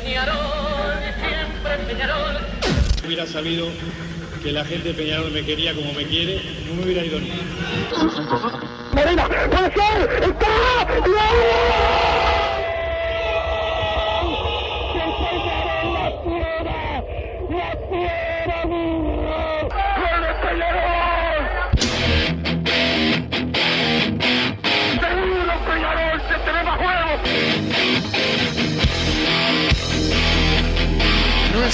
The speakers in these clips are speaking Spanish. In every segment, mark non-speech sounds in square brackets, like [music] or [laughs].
Peñarol, siempre Peñarol. Hubiera sabido que la gente de Peñarol me quería como me quiere, no me hubiera ido ni. Marina, puede ser, está, No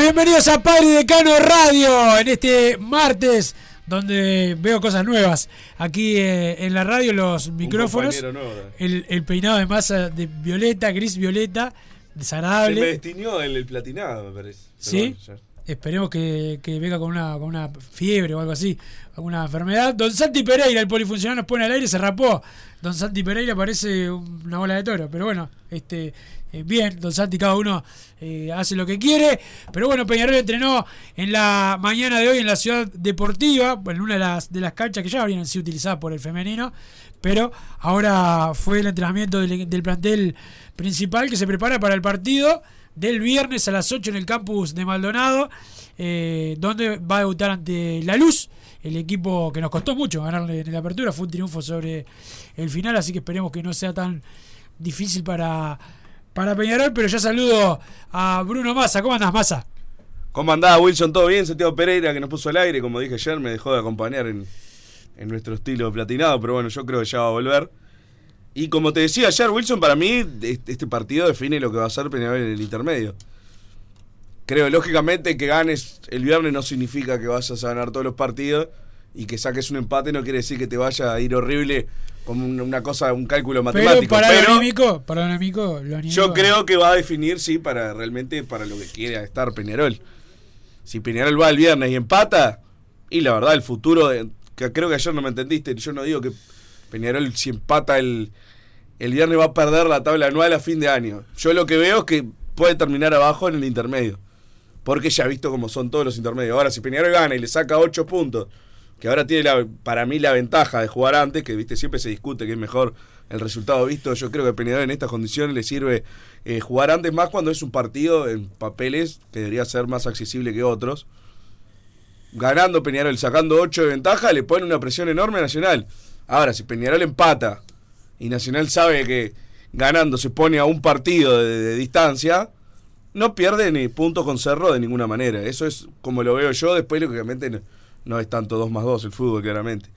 Bienvenidos a Padre Decano Radio en este martes donde veo cosas nuevas. Aquí eh, en la radio los micrófonos, ¿eh? el, el peinado de masa de violeta, gris violeta, Se me desagradable. destiñó el, el platinado, me parece. ¿Sí? bueno, Esperemos que, que venga con una, con una fiebre o algo así, alguna enfermedad. Don Santi Pereira, el polifuncional, nos pone al aire, se rapó. Don Santi Pereira parece una bola de toro, pero bueno, este bien, Don Santi, cada uno eh, hace lo que quiere. Pero bueno, Peñarol entrenó en la mañana de hoy en la ciudad deportiva, en una de las, de las canchas que ya habían sido utilizadas por el femenino, pero ahora fue el entrenamiento del, del plantel principal que se prepara para el partido del viernes a las 8 en el campus de Maldonado, eh, donde va a debutar ante La Luz, el equipo que nos costó mucho ganarle en la apertura, fue un triunfo sobre el final, así que esperemos que no sea tan difícil para, para Peñarol, pero ya saludo a Bruno Massa, ¿cómo andás Massa? ¿Cómo andaba Wilson? ¿Todo bien? Santiago Pereira que nos puso al aire, como dije ayer, me dejó de acompañar en, en nuestro estilo platinado, pero bueno, yo creo que ya va a volver. Y como te decía ayer, Wilson, para mí este, este partido define lo que va a ser Peñarol en el intermedio. Creo, lógicamente, que ganes el viernes no significa que vayas a ganar todos los partidos y que saques un empate no quiere decir que te vaya a ir horrible como una- cosa, un cálculo Pero matemático. para pero- lo anímico, para lo anímico, lo anímico- yo creo que va a definir, sí, para realmente para lo que quiere estar Peñarol. Si Peñarol va el viernes y empata, y la verdad, el futuro, de- que creo que ayer no me entendiste, yo no digo que Peñarol si empata el, el viernes va a perder la tabla anual a fin de año. Yo lo que veo es que puede terminar abajo en el intermedio. Porque ya visto cómo son todos los intermedios. Ahora, si Peñarol gana y le saca 8 puntos, que ahora tiene la- para mí la ventaja de jugar antes, que viste siempre se discute que es mejor el resultado visto. Yo creo que Peñarol en estas condiciones le sirve eh, jugar antes más cuando es un partido en papeles que debería ser más accesible que otros. Ganando Peñarol, sacando 8 de ventaja, le pone una presión enorme a Nacional. Ahora, si Peñarol empata y Nacional sabe que ganando se pone a un partido de, de distancia, no pierde ni punto con Cerro de ninguna manera. Eso es como lo veo yo. Después, lógicamente, no, no es tanto 2 más 2 el fútbol, claramente.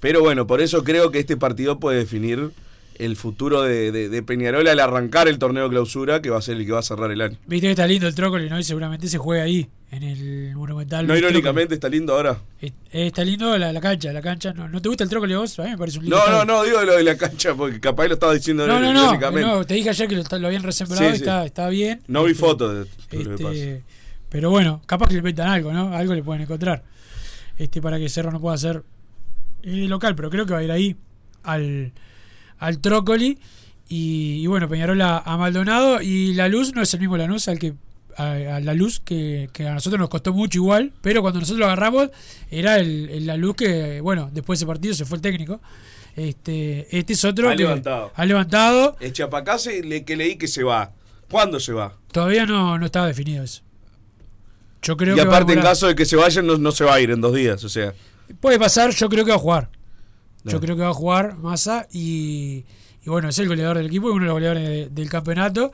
Pero bueno, por eso creo que este partido puede definir el futuro de, de- de Peñarol al arrancar el torneo clausura, que va a ser el que va a cerrar el año. Viste que está lindo el trócoli, ¿no? Y seguramente se juega ahí, en el Monumental. No irónicamente está lindo ahora. Eh, está lindo la, la cancha, la cancha. ¿no, ¿No te gusta el trócoli vos? A mí me parece un lindo No, no, estadio. no, digo lo de la cancha, porque capaz lo estaba diciendo No, no, no, te dije ayer que lo, lo habían resembrado Sí, y sí. está, está bien. No vi Este, fotos de de lo que pasa. este, pero bueno, capaz que le inventan algo, ¿no? Algo le pueden encontrar. Este, para que Cerro no pueda ser eh, local, pero creo que va a ir ahí al, al Trócoli. Y, y bueno, Peñarol a, a Maldonado. Y la luz no es el mismo Lanús al que a, a la luz que, que a nosotros nos costó mucho igual, pero cuando nosotros lo agarramos era el, el la luz que, bueno, después de ese partido se fue el técnico. Este, este es otro Ha que levantado. ha levantado. El Chapacase le, que leí que se va. ¿Cuándo se va? Todavía no, no estaba definido eso. Yo creo y que aparte, en caso de que se vayan, no, no se va a ir en dos días. O sea, Puede pasar, yo creo que va a jugar. Yo creo que va a jugar Massa y, y bueno, es el goleador del equipo y uno de los goleadores de- del campeonato.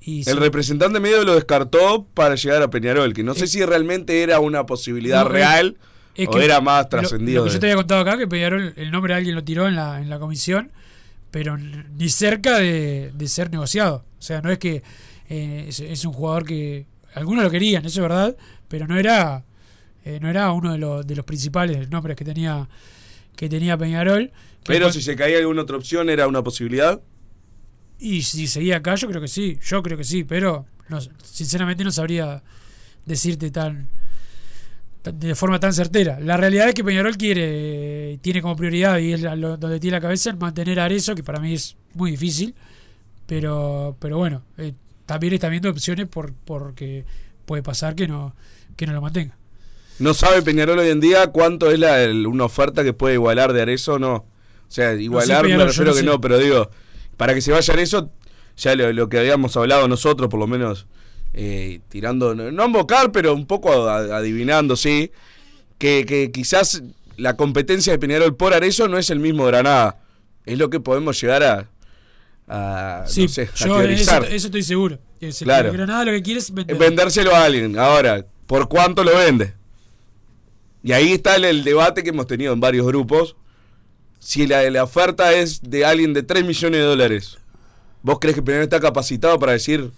Y el sí, representante medio lo descartó para llegar a Peñarol, que no sé si realmente era una posibilidad No, es- real es o que era más trascendido. Lo, que yo te había contado acá, que Peñarol, el nombre de alguien lo tiró en la, en la comisión, pero ni cerca de, de ser negociado. O sea, no es que eh, es, es un jugador que algunos lo querían, eso es verdad, pero no era eh, no era uno de los, de los principales nombres que tenía que tenía Peñarol. que Pero si se caía alguna otra opción, era una posibilidad. Y si seguía acá, yo creo que sí, yo creo que sí, pero no, sinceramente no sabría decirte tan, tan- de forma tan certera. La realidad es que Peñarol quiere, tiene como prioridad y es la- lo- donde tiene la cabeza el mantener a Arezo, que para mí es muy difícil, pero, pero bueno, eh, también está viendo opciones por, porque puede pasar que no, que no lo mantenga. No sabe Peñarol hoy en día cuánto es la, el- una oferta que puede igualar de Arezo o no. O sea, igualar Peñarol, me refiero no que sé. no, pero digo, para que se vaya Arezo, ya lo, lo que habíamos hablado nosotros, por lo menos, eh, tirando, no, no invocar, pero un poco adivinando, sí, que, que quizás la competencia de Peñarol por Arezo no es el mismo Granada. Es lo que podemos llegar a, a, Sí, no sé, a yo eso, estoy seguro. Es Claro. Granada lo que quiere es vender. vendérselo a alguien. Ahora, ¿por cuánto lo vende? Y ahí está el, el debate que hemos tenido en varios grupos. Si la, la oferta es de alguien de 3 millones de dólares, ¿vos crees que Peñarol está capacitado para decir,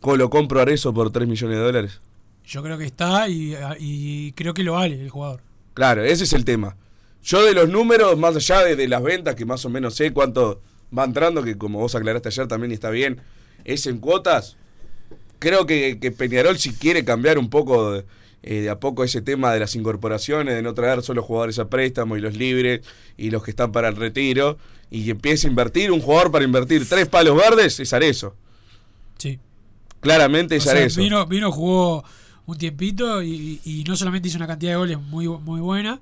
¿cómo lo compro a eso por 3 millones de dólares? Yo creo que está y, y creo que lo vale el jugador. Claro, ese es el tema. Yo de los números, más allá de, de las ventas, que más o menos sé cuánto va entrando, que como vos aclaraste ayer también y está bien, es en cuotas. Creo que, que Peñarol si quiere cambiar un poco de, eh, de a poco ese tema de las incorporaciones, de no traer solo jugadores a préstamo y los libres y los que están para el retiro, y empiece a invertir, un jugador para invertir tres palos verdes, es Arezo. Sí. Claramente O es sea, Arezzo. vino, vino, jugó un tiempito y, y no solamente hizo una cantidad de goles muy, muy buena,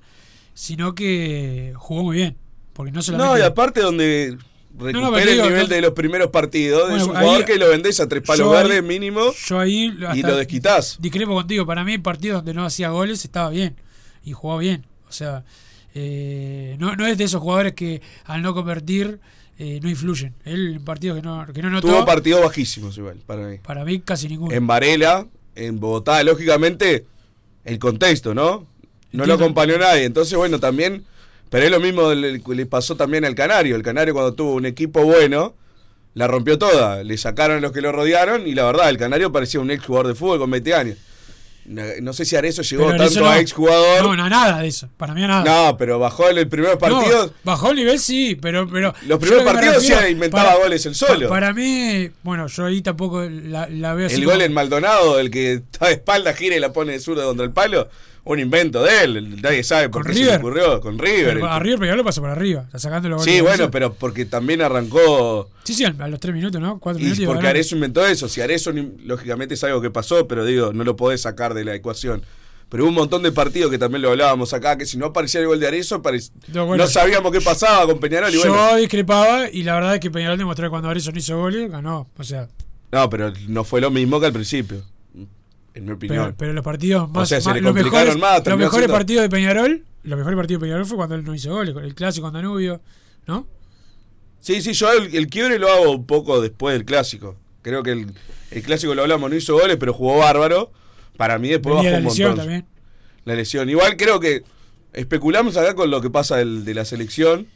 sino que jugó muy bien. Porque no solamente. No, y aparte donde no, pero el digo, nivel no- de los primeros partidos, Bueno, es un ahí- jugador que lo vendés a tres palos verdes mínimo Yo ahí y lo desquitás. Discrepo contigo. Para mí, el partido donde no hacía goles estaba bien y jugó bien. O sea, eh, no, no es de esos jugadores que al no convertir eh, no influyen. Él en partidos que no, que no notó, Tuvo partidos bajísimos igual, para mí. para mí casi ninguno. En Varela, en Bogotá, lógicamente, el contexto, ¿no? No lo acompañó nadie. Entonces, bueno, también. Pero es lo mismo le, le pasó también al Canario. El Canario, cuando tuvo un equipo bueno, la rompió toda. Le sacaron a los que lo rodearon y la verdad, el Canario parecía un ex jugador de fútbol con 20 años. No, sé si Arezo llegó Pero tanto Arezzo no. a ex jugador. No, no, nada de eso. Para mí nada. No, pero bajó en el primer partido. No, bajó el nivel, sí, pero. pero Los primeros lo partidos refiero- sí inventaba goles él solo. pa- Para mí, bueno, yo ahí tampoco la, la veo así. El como- gol en Maldonado, el que está de espalda, gira y la pone de zurda contra el palo, un invento de él. Nadie sabe por Con qué se le ocurrió. Con River. Pero a River Peñarol lo pasó por arriba, está sacando los goles. Sí, bueno, pero porque también arrancó. Sí, sí, a los tres minutos, ¿no? Cuatro minutos. Y porque. Arezzo inventó eso. Si Arezzo, lógicamente, es algo que pasó, pero digo, no lo podés sacar de la ecuación. Pero hubo un montón de partidos que también lo hablábamos acá, que si no aparecía el gol de Arezzo, parec- No, bueno, no sabíamos qué pasaba con Peñarol. Y Yo bueno, discrepaba y la verdad es que Peñarol demostró que cuando Arezzo no hizo goles, ganó. O sea, no, pero no fue lo mismo que al principio. En mi opinión. pero, pero los partidos más. sea, se más- le complicaron mejores, más, los mejores siendo- partidos de Peñarol, los mejores partidos de Peñarol fue cuando él no hizo goles. El clásico con Danubio, ¿no? Sí, sí, yo el, el quiebre lo hago un poco después del clásico. Creo que el, el clásico lo hablamos, no hizo goles, pero jugó bárbaro. Para mí después Venía bajó la un lesión montón. también. La lesión. Igual creo que especulamos acá con lo que pasa del- de la selección,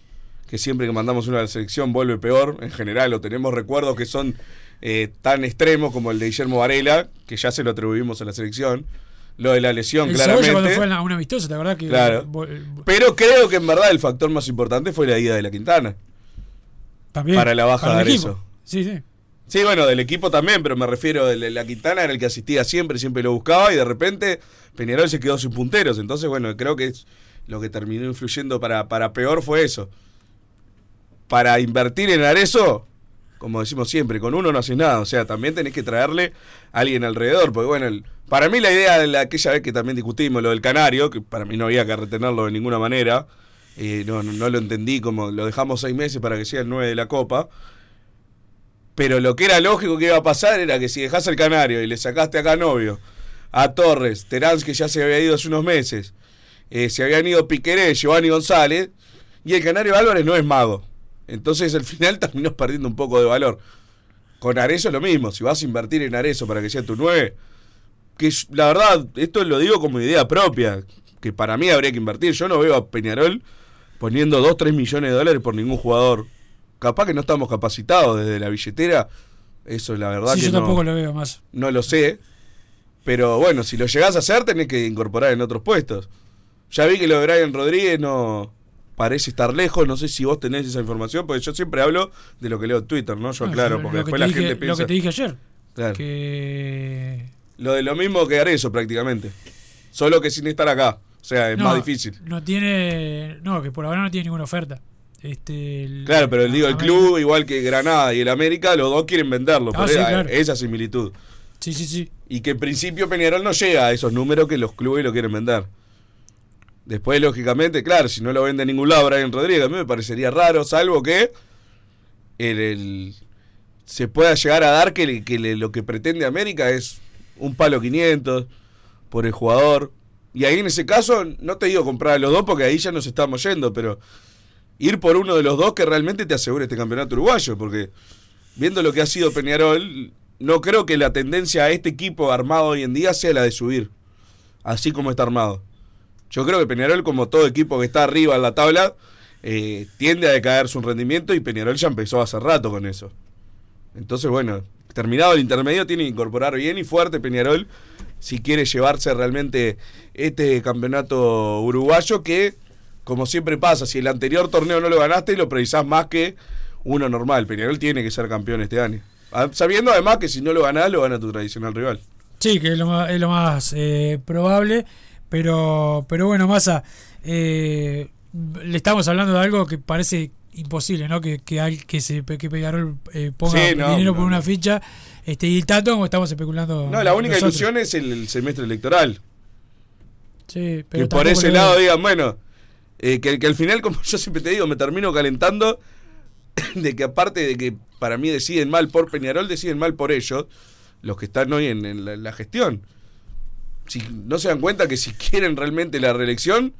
que siempre que mandamos uno a la selección vuelve peor. En general, o tenemos recuerdos que son eh, tan extremos como el de Guillermo Varela, que ya se lo atribuimos a la selección. Lo de la lesión, El Cebolla cuando claramente. fue a un amistoso, ¿te acordás? Que Claro. Pero creo que en verdad el factor más importante fue la ida de la Quintana. también, para la baja para de. Arezzo. Sí, sí. Sí, bueno, del equipo también, pero me refiero, de la Quintana era el que asistía siempre, siempre lo buscaba y de repente Peñarol se quedó sin punteros. Entonces, bueno, creo que es lo que terminó influyendo para, para peor fue eso. Para invertir en Arezo, como decimos siempre, con uno no haces nada. O sea, también tenés que traerle a alguien alrededor. Porque, bueno, para mí la idea de la, aquella vez que también discutimos, lo del Canario, que para mí no había que retenerlo de ninguna manera, eh, no, no, lo entendí como lo dejamos seis meses para que sea el 9 de la Copa. Pero lo que era lógico que iba a pasar era que si dejás al Canario y le sacaste a Novio, a Torres, Terán, que ya se había ido hace unos meses, eh, se habían ido Piqueré, Giovanni González, y el Canario Álvarez no es mago. Entonces al final [laughs] terminó perdiendo un poco de valor. Con Arezo es lo mismo, si vas a invertir en Arezo para que sea tu 9, que la verdad, esto lo digo como idea propia, que para mí habría que invertir. Yo no veo a Peñarol poniendo 2, 3 millones de dólares por ningún jugador. Capaz que no estamos capacitados desde la billetera, eso la verdad Sí, que yo no, tampoco lo veo más. no lo sé. Pero bueno, si lo llegás a hacer, tenés que incorporar en otros puestos. Ya vi que lo de Brian Rodríguez no parece estar lejos. No sé si vos tenés esa información, porque yo siempre hablo de lo que leo en Twitter, ¿no? Yo No, aclaro, lo- porque lo que después la dije- gente Lo piensa. que te dije ayer. Claro. Que. Lo de lo mismo que Arezo, prácticamente. Solo que sin estar acá. O sea, es No, más difícil. No tiene. No, que por ahora no tiene ninguna oferta. Este, el- Claro, pero digo, el América- club, igual que Granada y el América, los dos quieren venderlo. Ah, por sí, esa, claro. esa similitud. Sí, sí, sí. Y que en principio Peñarol no llega a esos números que los clubes lo quieren vender. Después, lógicamente, claro, si no lo vende en ningún lado Brian Rodríguez, a mí me parecería raro, salvo que el, el- se pueda llegar a dar que, lo que pretende América es un palo 500 por el jugador. Y ahí en ese caso, no te digo comprar a los dos porque ahí ya nos estamos yendo, pero ir por uno de los dos que realmente te asegure este campeonato uruguayo, porque viendo lo que ha sido Peñarol, no creo que la tendencia a este equipo armado hoy en día sea la de subir, así como está armado. Yo creo que Peñarol, como todo equipo que está arriba en la tabla, eh, tiende a decaer su rendimiento y Peñarol ya empezó hace rato con eso. Entonces, bueno, terminado el intermedio, tiene que incorporar bien y fuerte Peñarol si quiere llevarse realmente este campeonato uruguayo que, como siempre pasa, si el anterior torneo no lo ganaste, lo precisás más que uno normal. Peñarol tiene que ser campeón este año. Ah, Sabiendo además que si no lo ganás, lo gana tu tradicional rival. Sí, que es lo más, es lo más eh, probable. Pero, pero bueno, Massa, eh, le estamos hablando de algo que parece imposible, ¿no? Que, que, al- que, se, que Peñarol eh, ponga Sí, no, dinero no, por una ficha. Este, y tanto como estamos especulando. No, la única nosotros. ilusión es el, el semestre electoral. Sí, pero que por ese lado digan, bueno, eh, que, que al final, como [laughs] yo siempre te digo, me termino calentando [coughs] de que aparte de que para mí deciden mal por Peñarol, deciden mal por ellos, los que están hoy en, en la, en la gestión. Si no se dan cuenta que si [laughs] quieren realmente la reelección,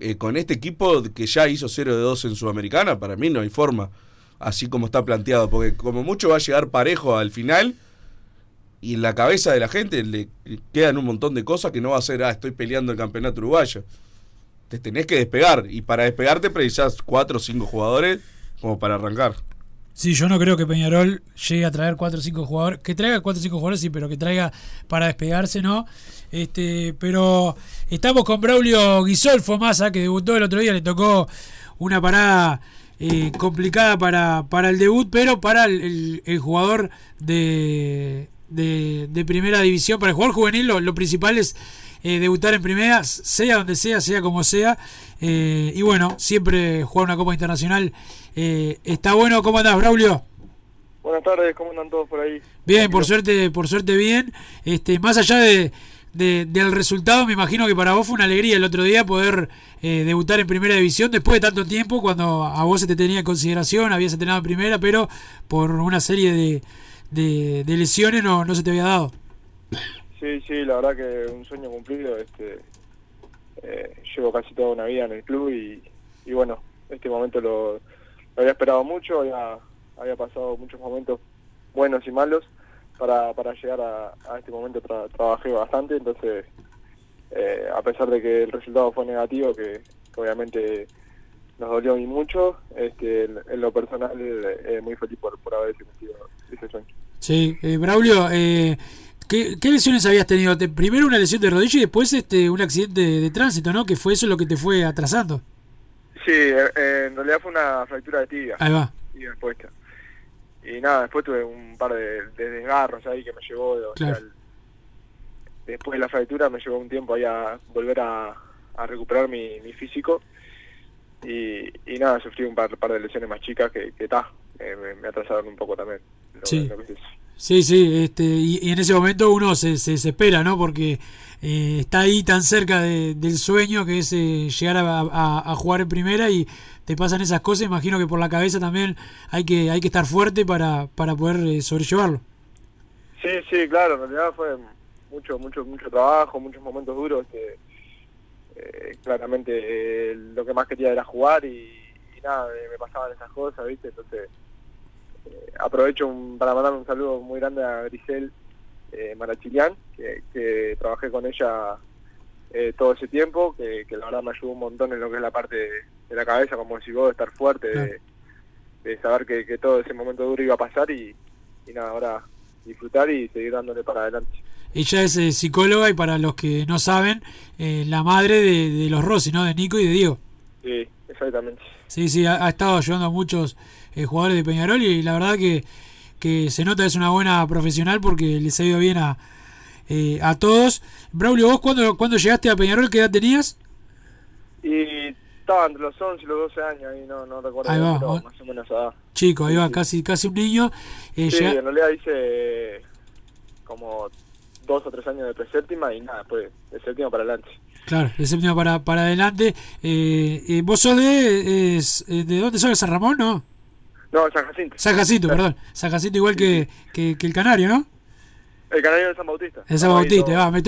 eh, con este equipo que ya hizo 0 de 2 en Sudamericana, para mí no hay forma, así como está planteado, porque como mucho va a llegar parejo al final y en la cabeza de la gente le quedan un montón de cosas que no va a ser, ah, estoy peleando el campeonato uruguayo. Te tenés que despegar y para despegarte precisás cuatro o cinco jugadores como para arrancar. Sí, yo no creo que Peñarol llegue a traer 4 o 5 jugadores. Que traiga 4 o 5 jugadores, sí, pero que traiga para despegarse, ¿no? Este, pero estamos con Braulio Guisolfo Massa, que debutó el otro día, le tocó una parada eh, complicada para, para el debut, pero para el, el- el jugador de, de, de primera división, para el jugador juvenil, lo, lo principal es eh, debutar en primera, sea donde sea, sea como sea. Eh, y bueno, siempre jugar una Copa Internacional está bueno. ¿Cómo andás, Braulio? Buenas tardes, ¿cómo andan todos por ahí? Bien, por suerte, por suerte bien. Este, más allá de, de- del resultado, me imagino que para vos fue una alegría el otro día poder eh, debutar en primera división después de tanto tiempo, cuando a vos se te tenía en consideración, habías entrenado en primera, pero por una serie de, de, lesiones no, no se te había dado. Sí, sí, la verdad que un sueño cumplido. Este, eh, llevo casi toda una vida en el club y, y bueno, este momento lo, lo había esperado mucho, había, había pasado muchos momentos buenos y malos para, para llegar a, a este momento. Tra- trabajé bastante, entonces, eh, a pesar de que el resultado fue negativo, que, que obviamente nos dolió y mucho, este, en, en lo personal, eh, muy feliz por, por haber cumplido ese sueño. Sí, eh, Braulio, eh, ¿qué, qué lesiones habías tenido? Te- primero una lesión de rodilla y después este un accidente de, de tránsito, ¿no? Que fue eso lo que te fue atrasando. Sí, eh, eh, en realidad fue una fractura de tibia. Ahí va. Tibia expuesta. Y nada, después tuve un par de, de desgarros ahí que me llevó, o sea, Claro. el- después de la fractura me llevó un tiempo ahí a volver a, a recuperar mi, mi físico. Y, y nada, sufrí un par, par de lesiones más chicas que, que ta, eh, me, me atrasaron un poco también. lo- Sí. lo que es. Sí, sí, este, y, y en ese momento uno se, se desespera, ¿no? Porque eh, está ahí tan cerca de- del sueño que es eh, llegar a, jugar en primera y te pasan esas cosas. Imagino que por la cabeza también hay que hay que estar fuerte para, para poder eh, sobrellevarlo. Sí, sí, claro, en realidad fue mucho, mucho, mucho trabajo, muchos momentos duros. Que, eh, claramente eh, lo que más quería era jugar y, y nada, me, pasaban esas cosas, ¿viste? Entonces aprovecho un- para mandar un saludo muy grande a Grisel eh, Marachilian, que, que trabajé con ella eh, todo ese tiempo, que, que la verdad me ayudó un montón en lo que es la parte de, de la cabeza, como decís vos, de estar fuerte, de, de saber que, que todo ese momento duro iba a pasar y, y nada, ahora disfrutar y seguir dándole para adelante. Ella es eh, psicóloga y para los que no saben, eh, la madre de, de los Rossi, ¿no? De Nico y de Diego. Sí, exactamente. Sí, sí, ha, ha estado ayudando a muchos eh, jugadores de Peñarol y la verdad que, que se nota es una buena profesional porque les ha ido bien a, eh, a todos. Braulio, ¿vos cuando, cuando llegaste a Peñarol qué edad tenías? Y estaba entre los 11 y los 12 años, ahí no, no recuerdo, Ahí va, pero más o menos edad. Chico, ahí va, casi, casi un niño. Eh, Sí, en realidad hice como dos o tres años de preséptima y nada, pues de séptima para adelante. Claro, de séptima para, para adelante. Eh, eh, ¿Vos sos de, es, eh, de dónde sos? ¿De San Ramón? No. No, San Jacinto. San Jacinto, perdón. San Jacinto igual que, que, que el Canario, ¿no? El canario de San Bautista. De San Bautista, va, me,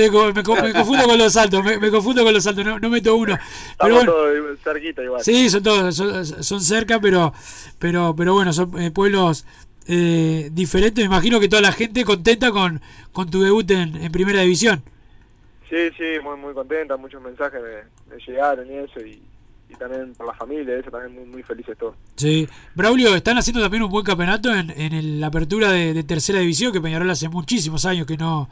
confundo con los saltos, me, me confundo con los saltos, no, no meto uno. Pero bueno, todos cerquita igual. Sí, son todos, son, son cerca, pero, pero, pero bueno, son eh, pueblos eh, diferentes. Me imagino que toda la gente contenta con, con tu debut en, en primera división. Sí, sí, muy muy contenta, muchos mensajes me, me llegaron y eso, y, y también por la familia, eso también muy, muy felices todos. Sí. Braulio, están haciendo también un buen campeonato en, en el- la apertura de, de tercera división, que Peñarol hace muchísimos años que no,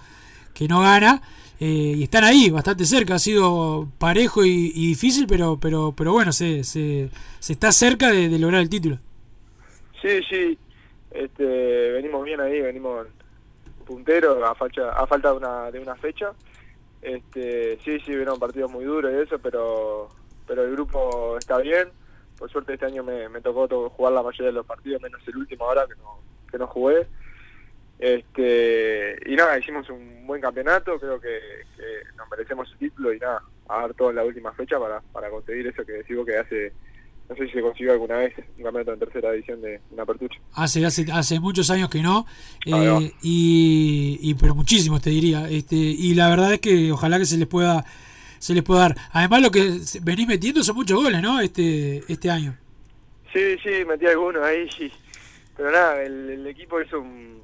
que no gana. eh, y están ahí, bastante cerca. Ha sido parejo y, y difícil, pero, pero, pero bueno, se, se, se está cerca de, de lograr el título. Sí, sí, este, venimos bien ahí, venimos punteros a falta, a falta de una, de una fecha. Este, sí, sí, vieron partidos muy duros y eso, pero, pero el grupo está bien. Por suerte este año me, me tocó to- jugar la mayoría de los partidos, menos el último ahora que no, que no jugué. Este, y nada, hicimos un buen campeonato, creo que, que nos merecemos el título y nada, a dar todo en la última fecha para, para conseguir eso que decimos que hace, no sé si se consiguió alguna vez, un campeonato en tercera división de una apertura. Hace, hace, hace muchos años que no, va. eh, y, y pero muchísimos te diría, este, y la verdad es que ojalá que se les pueda, se les pueda dar. Además lo que venís metiendo son muchos goles, ¿no? Este, este año. Sí, sí, metí algunos ahí, sí. pero nada, el, el equipo hizo un,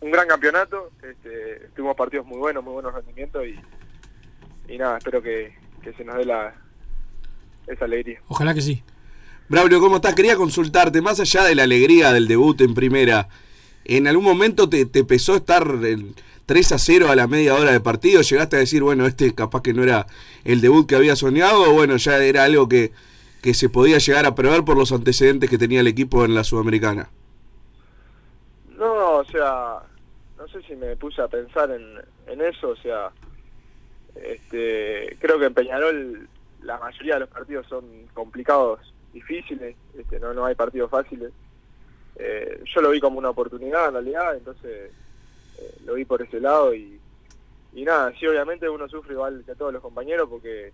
un gran campeonato, este, tuvimos partidos muy buenos, muy buenos rendimientos y, y nada, espero que, que se nos dé la, esa alegría. Ojalá que sí. Braulio, ¿cómo estás? Quería consultarte, más allá de la alegría del debut en primera, ¿en algún momento te, te pesó estar en 3 a 0 a la media hora de partido? ¿Llegaste a decir, bueno, este capaz que no era el debut que había soñado o bueno, ya era algo que, que se podía llegar a prever por los antecedentes que tenía el equipo en la Sudamericana? No, o sea, no sé si me puse a pensar en, en eso, o sea, este, creo que en Peñarol la mayoría de los partidos son complicados, difíciles, este, no, no hay partidos fáciles. Eh, yo lo vi como una oportunidad en realidad, entonces eh, lo vi por ese lado y, y nada, sí obviamente uno sufre igual que todos los compañeros porque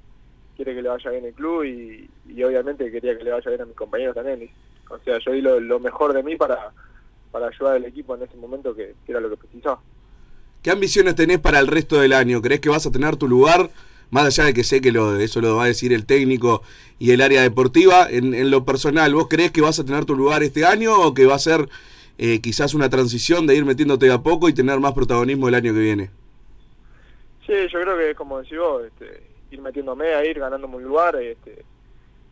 quiere que le vaya bien el club y, y obviamente quería que le vaya bien a mis compañeros también. O sea, yo di lo, lo mejor de mí para, para ayudar al equipo en ese momento que, que era lo que precisaba. ¿Qué ambiciones tenés para el resto del año? ¿Crees que vas a tener tu lugar? Más allá de que sé que lo, eso lo va a decir el técnico y el área deportiva, en, en lo personal, ¿vos crees que vas a tener tu lugar este año o que va a ser eh, quizás una transición de ir metiéndote a poco y tener más protagonismo el año que viene? Sí, yo creo que como decís vos, este, ir metiéndome a ir ganando un lugar. Este,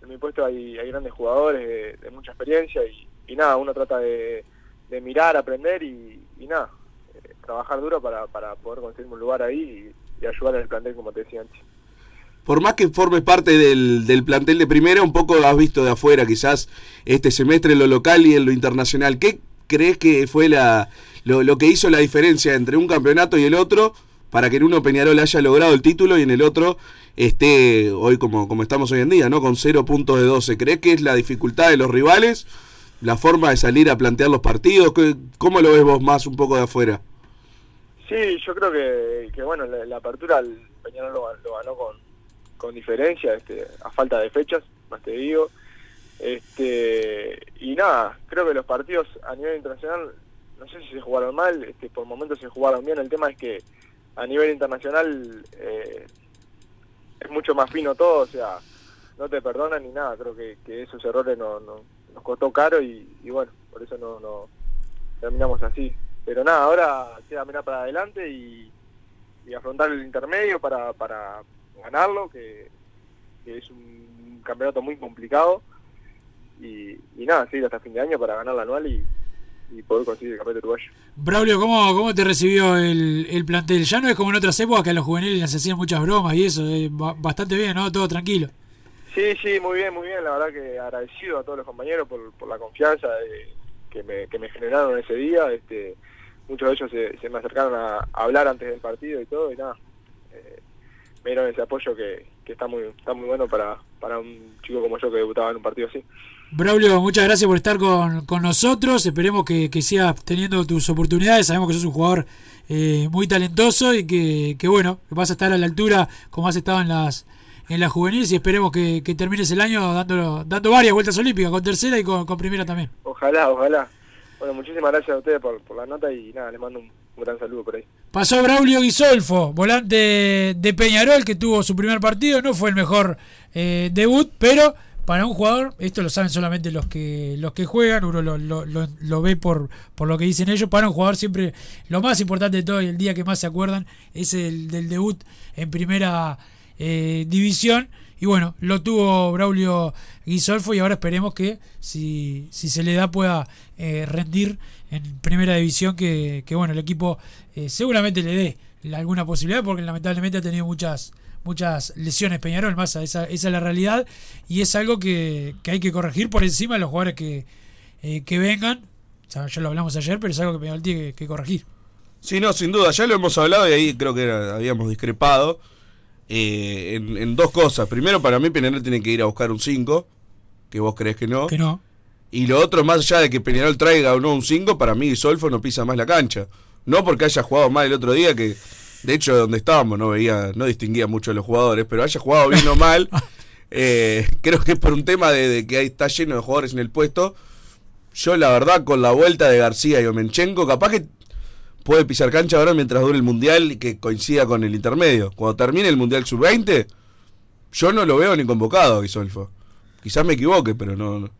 en mi puesto hay, hay grandes jugadores de, de mucha experiencia y, y nada, uno trata de, de mirar, aprender y, y nada, eh, trabajar duro para, para poder conseguir un lugar ahí y, y ayudar en el plantel como te decía antes. Por más que formes parte del, del plantel de primera, un poco has visto de afuera quizás este semestre en lo local y en lo internacional. ¿Qué crees que fue la, lo, lo que hizo la diferencia entre un campeonato y el otro para que en uno Peñarol haya logrado el título y en el otro esté hoy como, como estamos hoy en día, ¿no? Con 0 puntos de 12. ¿Crees que es la dificultad de los rivales la forma de salir a plantear los partidos? ¿Qué- ¿Cómo lo ves vos más un poco de afuera? Sí, yo creo que, que bueno, la, la apertura Peñarol lo, lo ganó con, con diferencia, este, a falta de fechas, más te digo. Este, y nada, creo que los partidos a nivel internacional, no sé si se jugaron mal, este, por momentos se jugaron bien. El tema es que a nivel internacional eh, es mucho más fino todo, o sea, no te perdonan ni nada. Creo que, esos errores no, no- nos costó caro y, bueno, por eso no, no terminamos así. Pero nada, ahora queda mirar para adelante y, afrontar el intermedio para, ganarlo, que es un campeonato muy complicado. Y, y nada, seguir hasta fin de año para ganar la anual y, y poder conseguir el campeonato uruguayo. Braulio, ¿cómo, ¿cómo te recibió el, el plantel? Ya no es como en otras épocas que a los juveniles les hacían muchas bromas y eso, eh, ba- bastante bien, ¿no? Todo tranquilo. Sí, sí, muy bien, muy bien. La verdad que agradecido a todos los compañeros por, por la confianza eh, que, me, que me generaron ese día. Este, muchos de ellos se, se me acercaron a, a hablar antes del partido y todo y nada. eh, me dieron ese apoyo que, que está muy está muy bueno para, para un chico como yo que debutaba en un partido así. Braulio, muchas gracias por estar con, con nosotros. Esperemos que, que sigas teniendo tus oportunidades. Sabemos que sos un jugador eh, muy talentoso y que, que, bueno, que vas a estar a la altura como has estado en las en las juveniles y esperemos que, que termines el año dando, dando varias vueltas olímpicas, con tercera y con, con primera también. Ojalá, ojalá. Bueno, muchísimas gracias a ustedes por, por la nota y nada, les mando un, un gran saludo por ahí. Pasó Braulio Guisolfo, volante de Peñarol, que tuvo su primer partido. No fue el mejor eh, debut, pero para un jugador, esto lo saben solamente los que los que juegan, uno lo, lo, ve por, por lo que dicen ellos. Para un jugador siempre lo más importante de todo y el día que más se acuerdan es el del debut en primera eh, división. Y bueno, lo tuvo Braulio Guisolfo y ahora esperemos que si, si se le da pueda eh, rendir en primera división, que, que bueno, el equipo eh, seguramente le dé alguna posibilidad porque lamentablemente ha tenido muchas muchas lesiones Peñarol, más esa, esa es la realidad y es algo que, que hay que corregir por encima de los jugadores que, eh, que vengan. O sea, ya lo hablamos ayer, pero es algo que Peñarol tiene que, que corregir. Sí, no, sin duda, ya lo hemos hablado y ahí creo que era- habíamos discrepado eh, en, en dos cosas. Primero, para mí Peñarol tiene que ir a buscar un 5, que vos crees que no. Que no. Y lo otro, más allá de que Peñarol traiga o no un 5, para mí Solfo no pisa más la cancha. No porque haya jugado mal el otro día, que de hecho donde estábamos no veía, no distinguía mucho a los jugadores, pero haya jugado bien o mal, [laughs] eh, creo que es por un tema de, de que ahí está lleno de jugadores en el puesto. Yo la verdad con la vuelta de García y Omenchenko, capaz que puede pisar cancha ahora mientras dure el Mundial y que coincida con el intermedio. Cuando termine el Mundial Sub-20, yo no lo veo ni convocado a Guisolfo. Quizás me equivoque, pero no,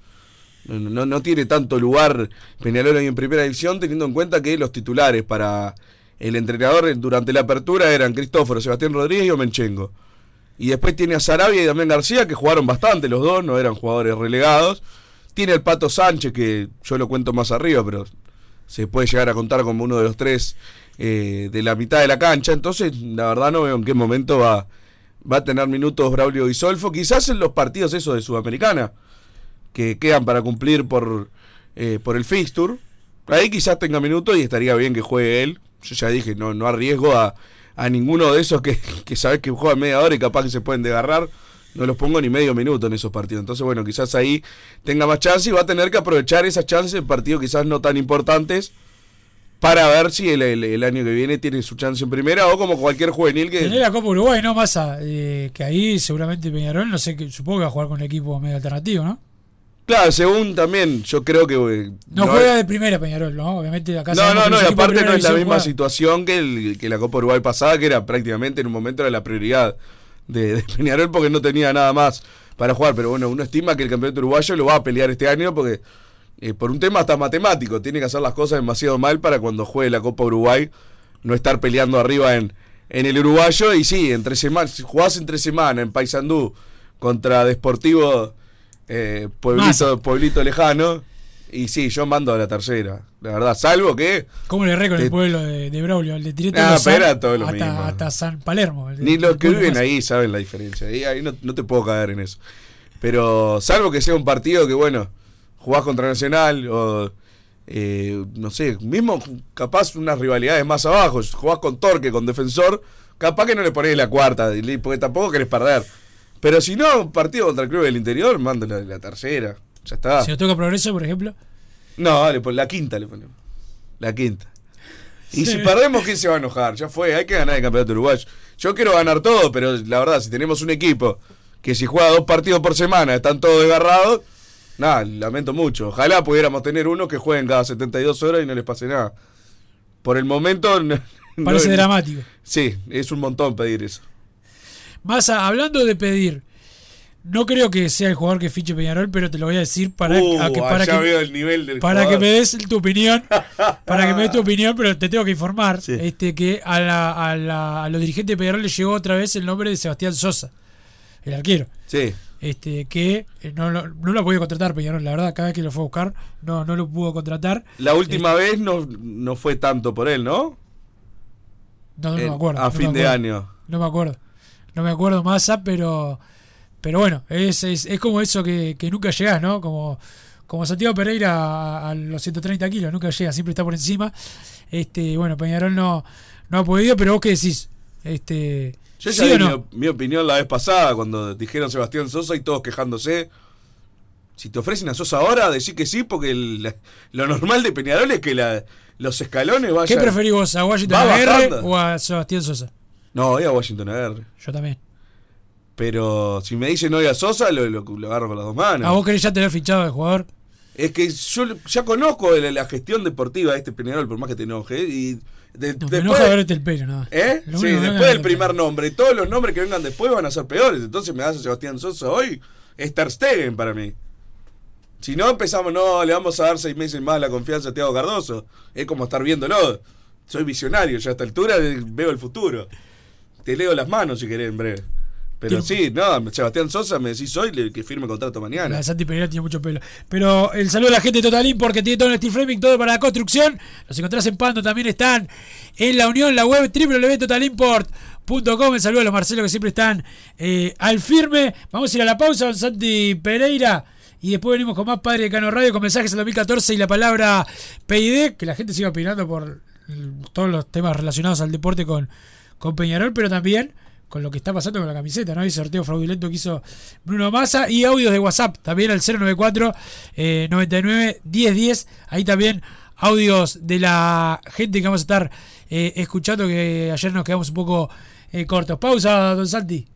no, no, tiene tanto lugar Peñarol ahí en primera división, teniendo en cuenta que los titulares para el entrenador durante la apertura eran Cristóforo, Sebastián Rodríguez y Omenchenko. Y después tiene a Sarabia y Damián García, que jugaron bastante los dos, no eran jugadores relegados. Tiene el Pato Sánchez, que yo lo cuento más arriba, pero se puede llegar a contar como uno de los tres eh, de la mitad de la cancha. Entonces, la verdad no veo en qué momento va, va a tener minutos Braulio Guisolfo. Quizás en los partidos esos de Sudamericana, que quedan para cumplir por, eh, por el fixture. Ahí quizás tenga minutos y estaría bien que juegue él. Yo ya dije, no, no arriesgo a, a ninguno de esos que, que sabes que juega media hora y capaz que se pueden desgarrar. No los pongo ni medio minuto en esos partidos. Entonces, bueno, quizás ahí tenga más chance y va a tener que aprovechar esas chances en partidos quizás no tan importantes para ver si el, el- año que viene tiene su chance en primera o como cualquier juvenil que... Tener la Copa Uruguay, ¿no? Massa, eh, que ahí seguramente Peñarol, no sé, supongo que va a jugar con el equipo medio alternativo, ¿no? Claro, según también, yo creo que... eh, No, juega de primera Peñarol, ¿no? Obviamente acá No, no, no, y aparte no es la misma situación que, el, que la Copa Uruguay pasada, que era prácticamente en un momento era la prioridad de, de [laughs] Peñarol porque no tenía nada más para jugar. Pero bueno, uno estima que el campeonato uruguayo lo va a pelear este año porque eh, por un tema hasta matemático, tiene que hacer las cosas demasiado mal para cuando juegue la Copa Uruguay no estar peleando arriba en, en el uruguayo. Y sí, entre semanas, si jugás entre semana en Paysandú contra Desportivo eh, Pueblito. Pueblito Lejano. Y sí, yo mando a la tercera, la verdad, salvo que ¿Cómo le erré con Te- el pueblo de, de Braulio? Le tiré todo Ah, pero San- era todo lo hasta, mismo. hasta San Palermo. el- Ni los que viven más- ahí saben la diferencia. Ahí, ahí no, no te puedo caer en eso. Pero salvo que sea un partido que, bueno, jugás contra Nacional o, eh, no sé, mismo capaz unas rivalidades más abajo. Jugás con Torque, con Defensor, capaz que no le ponés la cuarta, porque tampoco querés perder. Pero si no, partido contra el Club del Interior, mando la, la tercera. Ya está. Si nos toca progreso, por ejemplo. No, le la quinta le ponemos. La quinta. Y Sí. si perdemos, ¿quién se va a enojar? Ya fue, hay que ganar el campeonato uruguayo. Yo quiero ganar todo, pero la verdad, si tenemos un equipo que si juega dos partidos por semana están todos desgarrados, nada, lamento mucho. Ojalá pudiéramos tener uno que jueguen cada 72 horas y no les pase nada. Por el momento. no- [laughs] Parece no- dramático. Sí, es un montón pedir eso. Massa, hablando de pedir, no creo que sea el jugador que fiche Peñarol, pero te lo voy a decir para, Uh, a que, para, allá que, veo el nivel del para que me des tu opinión. para que me des tu [laughs] opinión, pero te tengo que informar este que a, la, a, la- a los dirigentes de Peñarol le llegó otra vez el nombre de Sebastián Sosa, el arquero. Sí. Este, que eh, no, lo- no lo podía contratar Peñarol, la verdad, cada vez que lo fue a buscar, no, no lo pudo contratar. La última Este, vez no, no fue tanto por él, ¿no? No, no me acuerdo. a no fin de acuerdo. año. No me acuerdo. No me acuerdo Massa, pero pero bueno, es, es, es como eso que, que nunca llegás, ¿no? Como, como Santiago Pereira a, a los 130 kilos, nunca llega, siempre está por encima. Este, bueno, Peñarol no, no ha podido, pero vos qué decís, este, Yo ¿sí ya o di no? mi, mi opinión la vez pasada cuando dijeron Sebastián Sosa y todos quejándose. Si te ofrecen a Sosa ahora, decir que sí, porque el- lo normal de Peñarol es que la- los escalones vayan. ¿Qué preferís vos, a Washington Va o a Sebastián Sosa? No, voy a Washington AR. Yo también. Pero si me dicen hoy a Sosa, lo, lo- lo agarro con las dos manos. ¿A vos querés ya tener fichado de jugador? Es que yo ya conozco la, la gestión deportiva de este Peñarol, por más que te enoje. Y de- No, después, verte el pelo, nada. ¿Eh? Lo Sí, después del primer nombre. Todos los nombres que vengan después van a ser peores. Entonces me das a Sebastián Sosa hoy. Es Ter Stegen para mí. Si no empezamos, no, le vamos a dar seis meses más la confianza a Thiago Cardoso. Es como estar viéndolo. Soy visionario, ya a esta altura veo el futuro. Te leo las manos si querés en breve. Pero sí, no, Sebastián Sosa me decís hoy le- que firme contrato mañana. Santi Pereira tiene mucho pelo. Pero el saludo a la gente de Total Import que tiene todo el steel framing, todo para la construcción. Los encontrás en Pando, también están en la unión, la web www.totalimport.com. El saludo a los Marcelo que siempre están eh, al firme. Vamos a ir a la pausa con Santi Pereira. Y después venimos con más Padre de Cano Radio con mensajes en 2014 y la palabra PID, que la gente siga opinando por mm, todos los temas relacionados al deporte con, con Peñarol, pero también con lo que está pasando con la camiseta, ¿no? Hay sorteo fraudulento que hizo Bruno Massa y audios de WhatsApp, también al 094 eh, 99 1010. Ahí también audios de la gente que vamos a estar eh, escuchando, que ayer nos quedamos un poco eh, cortos. Pausa, don Santi.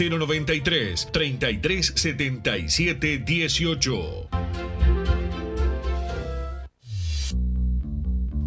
093 3377 18.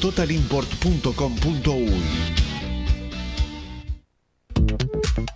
www.totalimport.com.uy.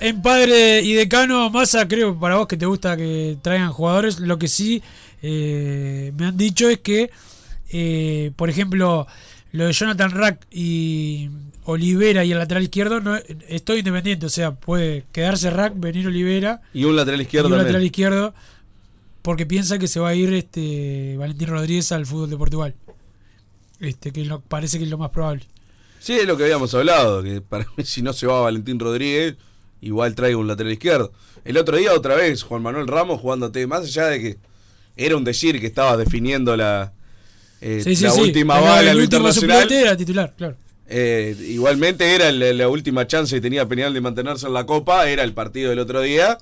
En Padre y Decano. Massa, creo para vos que te gusta que traigan jugadores. Lo que sí eh, me han dicho es que, eh, por ejemplo, lo de Jonathan Rack y Olivera y el lateral izquierdo, no, es todo independiente. O sea, puede quedarse Rack, venir Olivera. Y un lateral izquierdo y un lateral izquierdo. Porque piensa que se va a ir este Valentín Rodríguez al fútbol de Portugal. Este, que lo, parece que es lo más probable. Sí, es lo que habíamos hablado, que para mí si no se va Valentín Rodríguez, igual traigo un lateral izquierdo. El otro día otra vez, Juan Manuel Ramos jugándote, más allá de que era un decir que estaba definiendo la, eh, Sí, sí, la sí. última Pero bala en lo internacional. era titular, claro. Eh, igualmente era la, la última chance que tenía Peñal de mantenerse en la Copa, era el partido del otro día.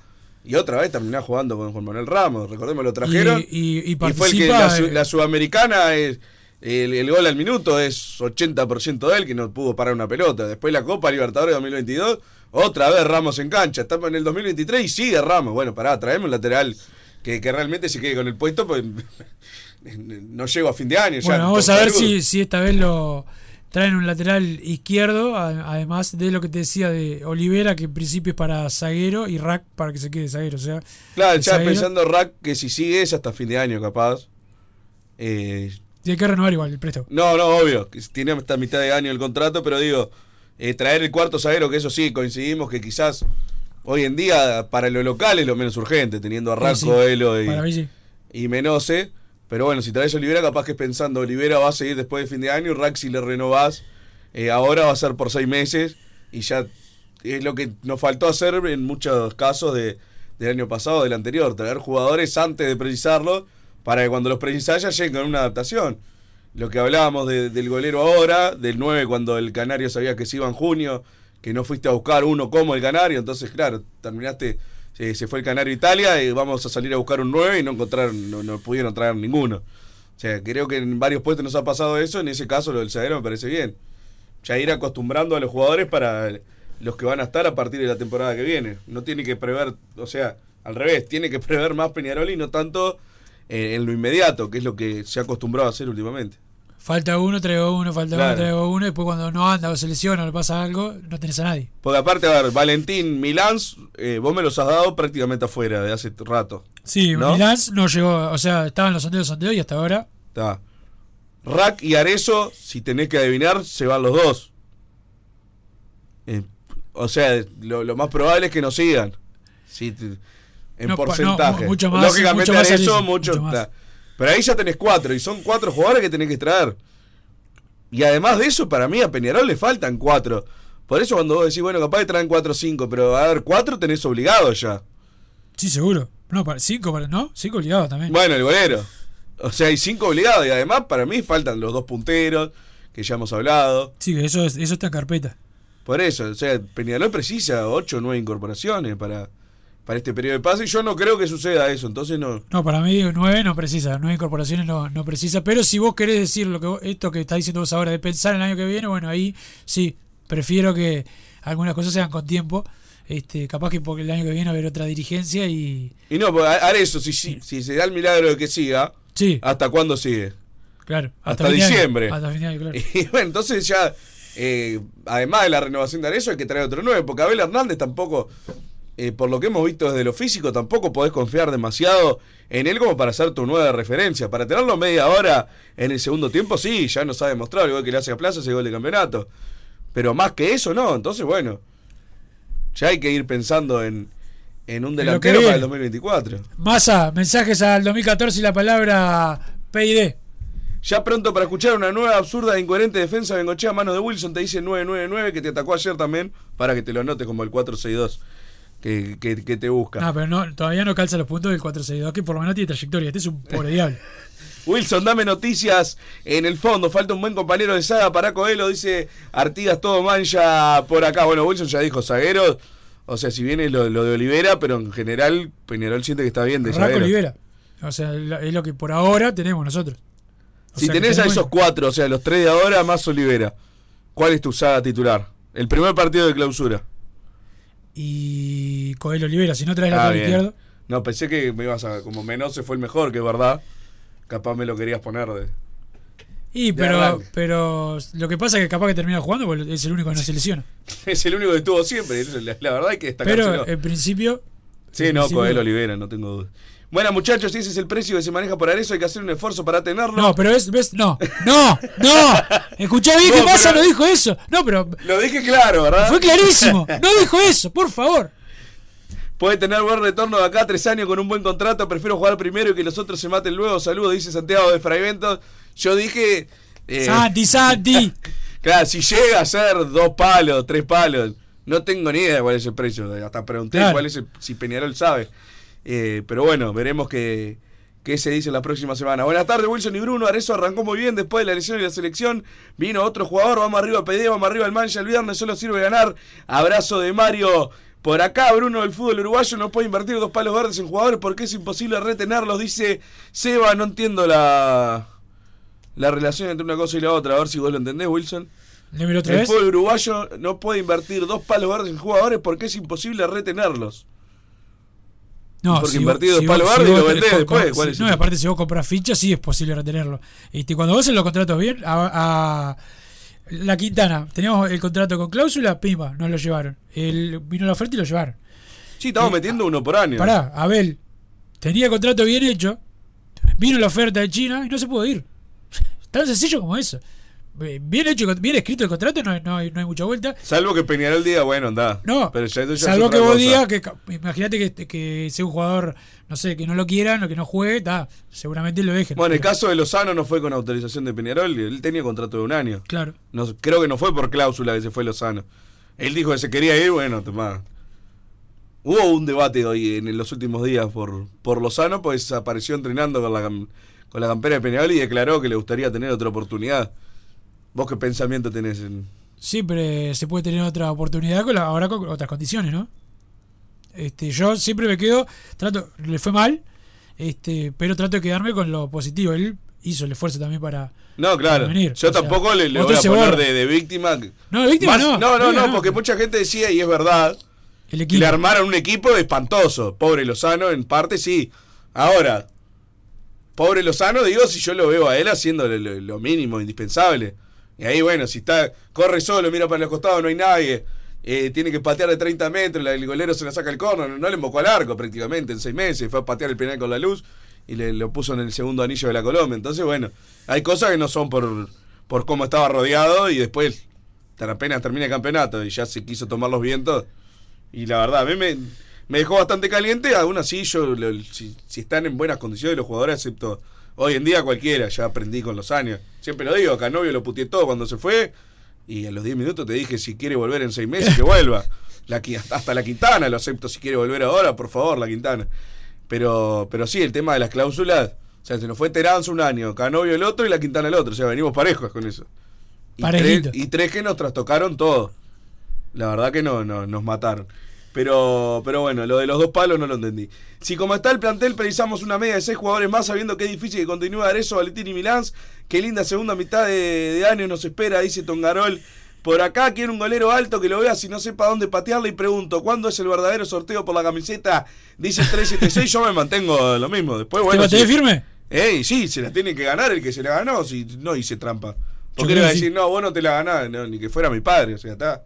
Y otra vez terminó jugando con Juan Manuel Ramos, recordemos, lo trajeron. Y- y- y fue el que la, eh, la sudamericana es. El, el gol al minuto es 80% de él, que no pudo parar una pelota. Después la Copa Libertadores 2022, otra vez Ramos en cancha. Estamos en el 2023 y sigue Ramos. Bueno, pará, traemos un lateral que, que realmente se quede con el puesto, pues [laughs] no llego a fin de año. ya, Bueno, vamos a ver si, si esta vez lo traen un lateral izquierdo, a- además de lo que te decía de Olivera, que en principio es para zaguero, y Rack para que se quede zaguero. O sea, Claro, ya zaguero- pensando Rack que si sigue es hasta fin de año capaz. Eh, Tiene que renovar igual el préstamo. no, no, obvio, tiene hasta mitad de año el contrato, pero digo, eh, traer el cuarto zaguero, que eso sí, coincidimos que quizás hoy en día para lo local es lo menos urgente, teniendo a Rack, Sí, Coelho y, sí. y Menose. Pero bueno, si traes a Olivera, capaz que es pensando, Olivera va a seguir después de fin de año, y Rack si le renovás, eh, ahora va a ser por seis meses, y ya es lo que nos faltó hacer en muchos casos de, del año pasado, del anterior, traer jugadores antes de precisarlo, para que cuando los precisás ya lleguen con una adaptación. Lo que hablábamos de- del golero ahora, del 9 cuando el Canario sabía que se iba en junio, que no fuiste a buscar uno como el Canario, entonces claro, terminaste, se, se fue el Canario a Italia y vamos a salir a buscar un 9 y no encontraron, no, no pudieron traer ninguno. O sea, creo que en varios puestos nos ha pasado eso, en ese caso lo del zaguero me parece bien. Ya ir acostumbrando a los jugadores para los que van a estar a partir de la temporada que viene. No tiene que prever, o sea, al revés, tiene que [laughs] prever más Peñarol y no tanto eh, en lo inmediato, que es lo que se ha acostumbrado a hacer últimamente. Falta uno, traigo uno, falta Claro. uno, traigo uno, y después cuando no anda o se lesiona o le pasa algo, no tenés a nadie. Porque aparte, a ver, Valentín, Milán, eh, vos me los has dado prácticamente afuera de hace rato. Sí, ¿No? Milán no llegó, o sea, estaban los sondeos, sondeos y hasta ahora. Está. Rack y Arezo, si tenés que adivinar, se van los dos. Eh, o sea, lo, lo más probable es que nos sigan. Sí, te- en No, pa- no, porcentaje. mu- mucho más, Lógicamente mucho más a eso, Alicia, mucho. mucho más. ta- Pero ahí ya tenés cuatro, y son cuatro jugadores que tenés que traer. Y además de eso, para mí a Peñarol le faltan cuatro. Por eso cuando vos decís, bueno, capaz que traen cuatro o cinco, pero a ver, cuatro tenés obligado ya. Sí, seguro. No, para, cinco, para, ¿no? Cinco obligados también. Bueno, el golero. O sea, hay cinco obligados y además para mí faltan los dos punteros, que ya hemos hablado. Sí, que eso, es- eso está en carpeta. Por eso, o sea, Peñarol precisa ocho o nueve incorporaciones para, para este periodo de pase y yo no creo que suceda eso, entonces no. No, para mí nueve no precisa, nueve incorporaciones no, no precisa, pero si vos querés decir lo que vos- esto que está diciendo vos ahora de pensar en el año que viene, bueno, ahí sí, prefiero que algunas cosas sean con tiempo, este, capaz que porque el año que viene va a haber otra dirigencia y Y no, pues, haré eso, si, si, si se da el milagro de que siga, Sí. ¿hasta cuándo sigue? claro, Hasta, año, diciembre. hasta fin de año, claro. [laughs] Y bueno, entonces ya, eh, además de la renovación de Arezzo, hay que traer otro nueve, porque Abel Hernández tampoco, eh, por lo que hemos visto desde lo físico, tampoco podés confiar demasiado en él como para ser tu nueva referencia. Para tenerlo media hora en el segundo tiempo, sí, ya nos ha demostrado, igual que le hace a Plaza ese gol de campeonato. Pero más que eso, no. Entonces, bueno, ya hay que ir pensando en, en un En delantero para el viene. 2024. Massa, mensajes al 2014 y la palabra PID. Ya pronto para escuchar una nueva absurda e incoherente defensa de Bengochea a mano de Wilson, te dice 999 que te atacó ayer también, para que te lo anotes como el 462 que, que, que te busca. No, pero no, todavía no calza los puntos del 462, que por lo menos tiene trayectoria. Este es un pobre diablo. [laughs] Wilson, dame noticias en el fondo. Falta un buen compañero de saga para Coelho, dice Artigas, todo mancha por acá. Bueno, Wilson ya dijo zaguero. O sea, si viene lo, lo de Olivera, pero en general Peñarol siente que está bien de Raco. Olivera. O sea, es lo que por ahora tenemos nosotros. O Si sea, tenés a esos cuatro, o sea, los tres de ahora más Olivera, ¿cuál es tu saga titular? El primer partido de clausura. Y Coelho Olivera, si no traes Ah, la bien. izquierdo. No, pensé que me ibas a. Como Menose fue el mejor, que es verdad. Capaz me lo querías poner de. Y De pero, arranque. pero lo que pasa es que capaz que termina jugando porque es el único que no se lesiona. [laughs] Es el único que estuvo siempre. La, la verdad hay que Pero destacárselo. en principio. Sí, en no, principio- Coelho Olivera, no tengo duda. Bueno, muchachos, si ese es el precio que se maneja por Arezzo, hay que hacer un esfuerzo para tenerlo. No, pero es, ves, no, no, no. Escuché bien [laughs] que Massa no dijo eso. No, pero Lo dije claro, ¿verdad? fue clarísimo. [laughs] No dijo eso, por favor. Puede tener buen retorno de acá, tres años con un buen contrato. Prefiero jugar primero y que los otros se maten luego. Saludos, dice Santiago de Fraiventos. Yo dije. eh, Santi, Santi. [laughs] Claro, si llega a ser dos palos, tres palos, no tengo ni idea de cuál es el precio. Hasta pregunté Claro. cuál es el, si Peñarol sabe. Eh, pero bueno, veremos qué, qué se dice la próxima semana. Buenas tardes, Wilson y Bruno. Arezzo arrancó muy bien después de la lesión y la selección. Vino otro jugador, vamos arriba PD, vamos arriba el Mancha el viernes, solo sirve ganar. Abrazo de Mario. Por acá, Bruno del fútbol uruguayo no puede invertir dos palos verdes en jugadores porque es imposible retenerlos, dice Seba. No entiendo la, la relación entre una cosa y la otra. A ver si vos lo entendés, Wilson. El vez. fútbol uruguayo no puede invertir dos palos verdes en jugadores porque es imposible retenerlos. No, porque si invertí vos- si vos- verdes si y lo vendés después. con- ¿Cuál si- es no, y aparte, si vos compras fichas, sí es posible retenerlo. Este, cuando vos haces los contratos bien, a, a- la Quintana, teníamos el contrato con cláusula, pimba, nos lo llevaron. El, vino la oferta y lo llevaron. Sí, estamos metiendo uno por año. Pará, Abel, tenía el contrato bien hecho, vino la oferta de China y no se pudo ir. Tan sencillo como eso. Eh, Bien hecho, bien escrito el contrato, no hay, no hay, no hay mucha vuelta. Salvo que Peñarol diga, bueno, anda. No, pero ya, ya salvo que vos digas que, imagínate que, que sea un jugador, no sé, que no lo quieran o que no juegue, ta, seguramente lo dejen. Bueno, el caso de Lozano no fue con autorización de Peñarol, él tenía contrato de un año. Claro. No, creo que no fue por cláusula que se fue Lozano. Él dijo que se quería ir, bueno, tomá. Hubo un debate hoy en, los últimos días por, por Lozano, pues apareció entrenando con la, con la campera de Peñarol y declaró que le gustaría tener otra oportunidad. ¿Vos qué pensamiento tenés? En... Siempre se puede tener otra oportunidad con la- ahora con otras condiciones, ¿no? Este, yo siempre me quedo, trato, le fue mal, este, pero trato de quedarme con lo positivo. Él hizo el esfuerzo también para, No, claro. para venir. Yo O sea, tampoco le, voy a poner de, de víctima. No, de víctima Más- no. No, no, No, porque mucha gente decía, y es verdad, El que equipo. le armaron un equipo espantoso. Pobre Lozano, en parte sí. Ahora, pobre Lozano, digo, si yo lo veo a él haciendo lo- lo mínimo, indispensable. Y ahí, bueno, si está, corre solo, mira para los costados, no hay nadie. eh, tiene que patear de 30 metros, el golero se la saca el corno, no, le embocó al arco prácticamente en seis meses, fue a patear el penal con la luz y le lo puso en el segundo anillo de la Colombia. Entonces, bueno, hay cosas que no son por, por cómo estaba rodeado y después Tan apenas termina el campeonato y ya se quiso tomar los vientos. Y la verdad, a mí me, me dejó bastante caliente. Aún así, yo, si, si están en buenas condiciones los jugadores, excepto hoy en día cualquiera, ya aprendí con los años. Siempre lo digo, a Canovio lo puteé todo cuando se fue. Y a los 10 minutos te dije, si quiere volver en 6 meses, que vuelva. La, hasta la Quintana lo acepto si quiere volver ahora, por favor, la Quintana. Pero, pero sí, el tema de las cláusulas. O sea, se nos fue Teranzo un año, Canovio el otro y la Quintana el otro. O sea, venimos parejos con eso. Y tres, y tres que nos trastocaron todo. La verdad que no, no nos mataron. Pero, pero bueno, lo de los dos palos no lo entendí. Si como está el plantel precisamos una media de seis jugadores más, sabiendo que es difícil que continúe eso Valentín y Milán, qué linda segunda mitad de, de año nos espera, dice Tongarol. Por acá quiero un golero alto que lo vea si no sepa dónde patearle y pregunto, ¿cuándo es el verdadero sorteo por la camiseta? Dice el 376, yo me mantengo lo mismo. Después, bueno, ¿Te firme? Ey, sí, se la tiene que ganar el que se la ganó, si no hice trampa. Yo Porque le va a que sí. decir, no, vos no te la ganás, no, ni que fuera mi padre, o sea, está.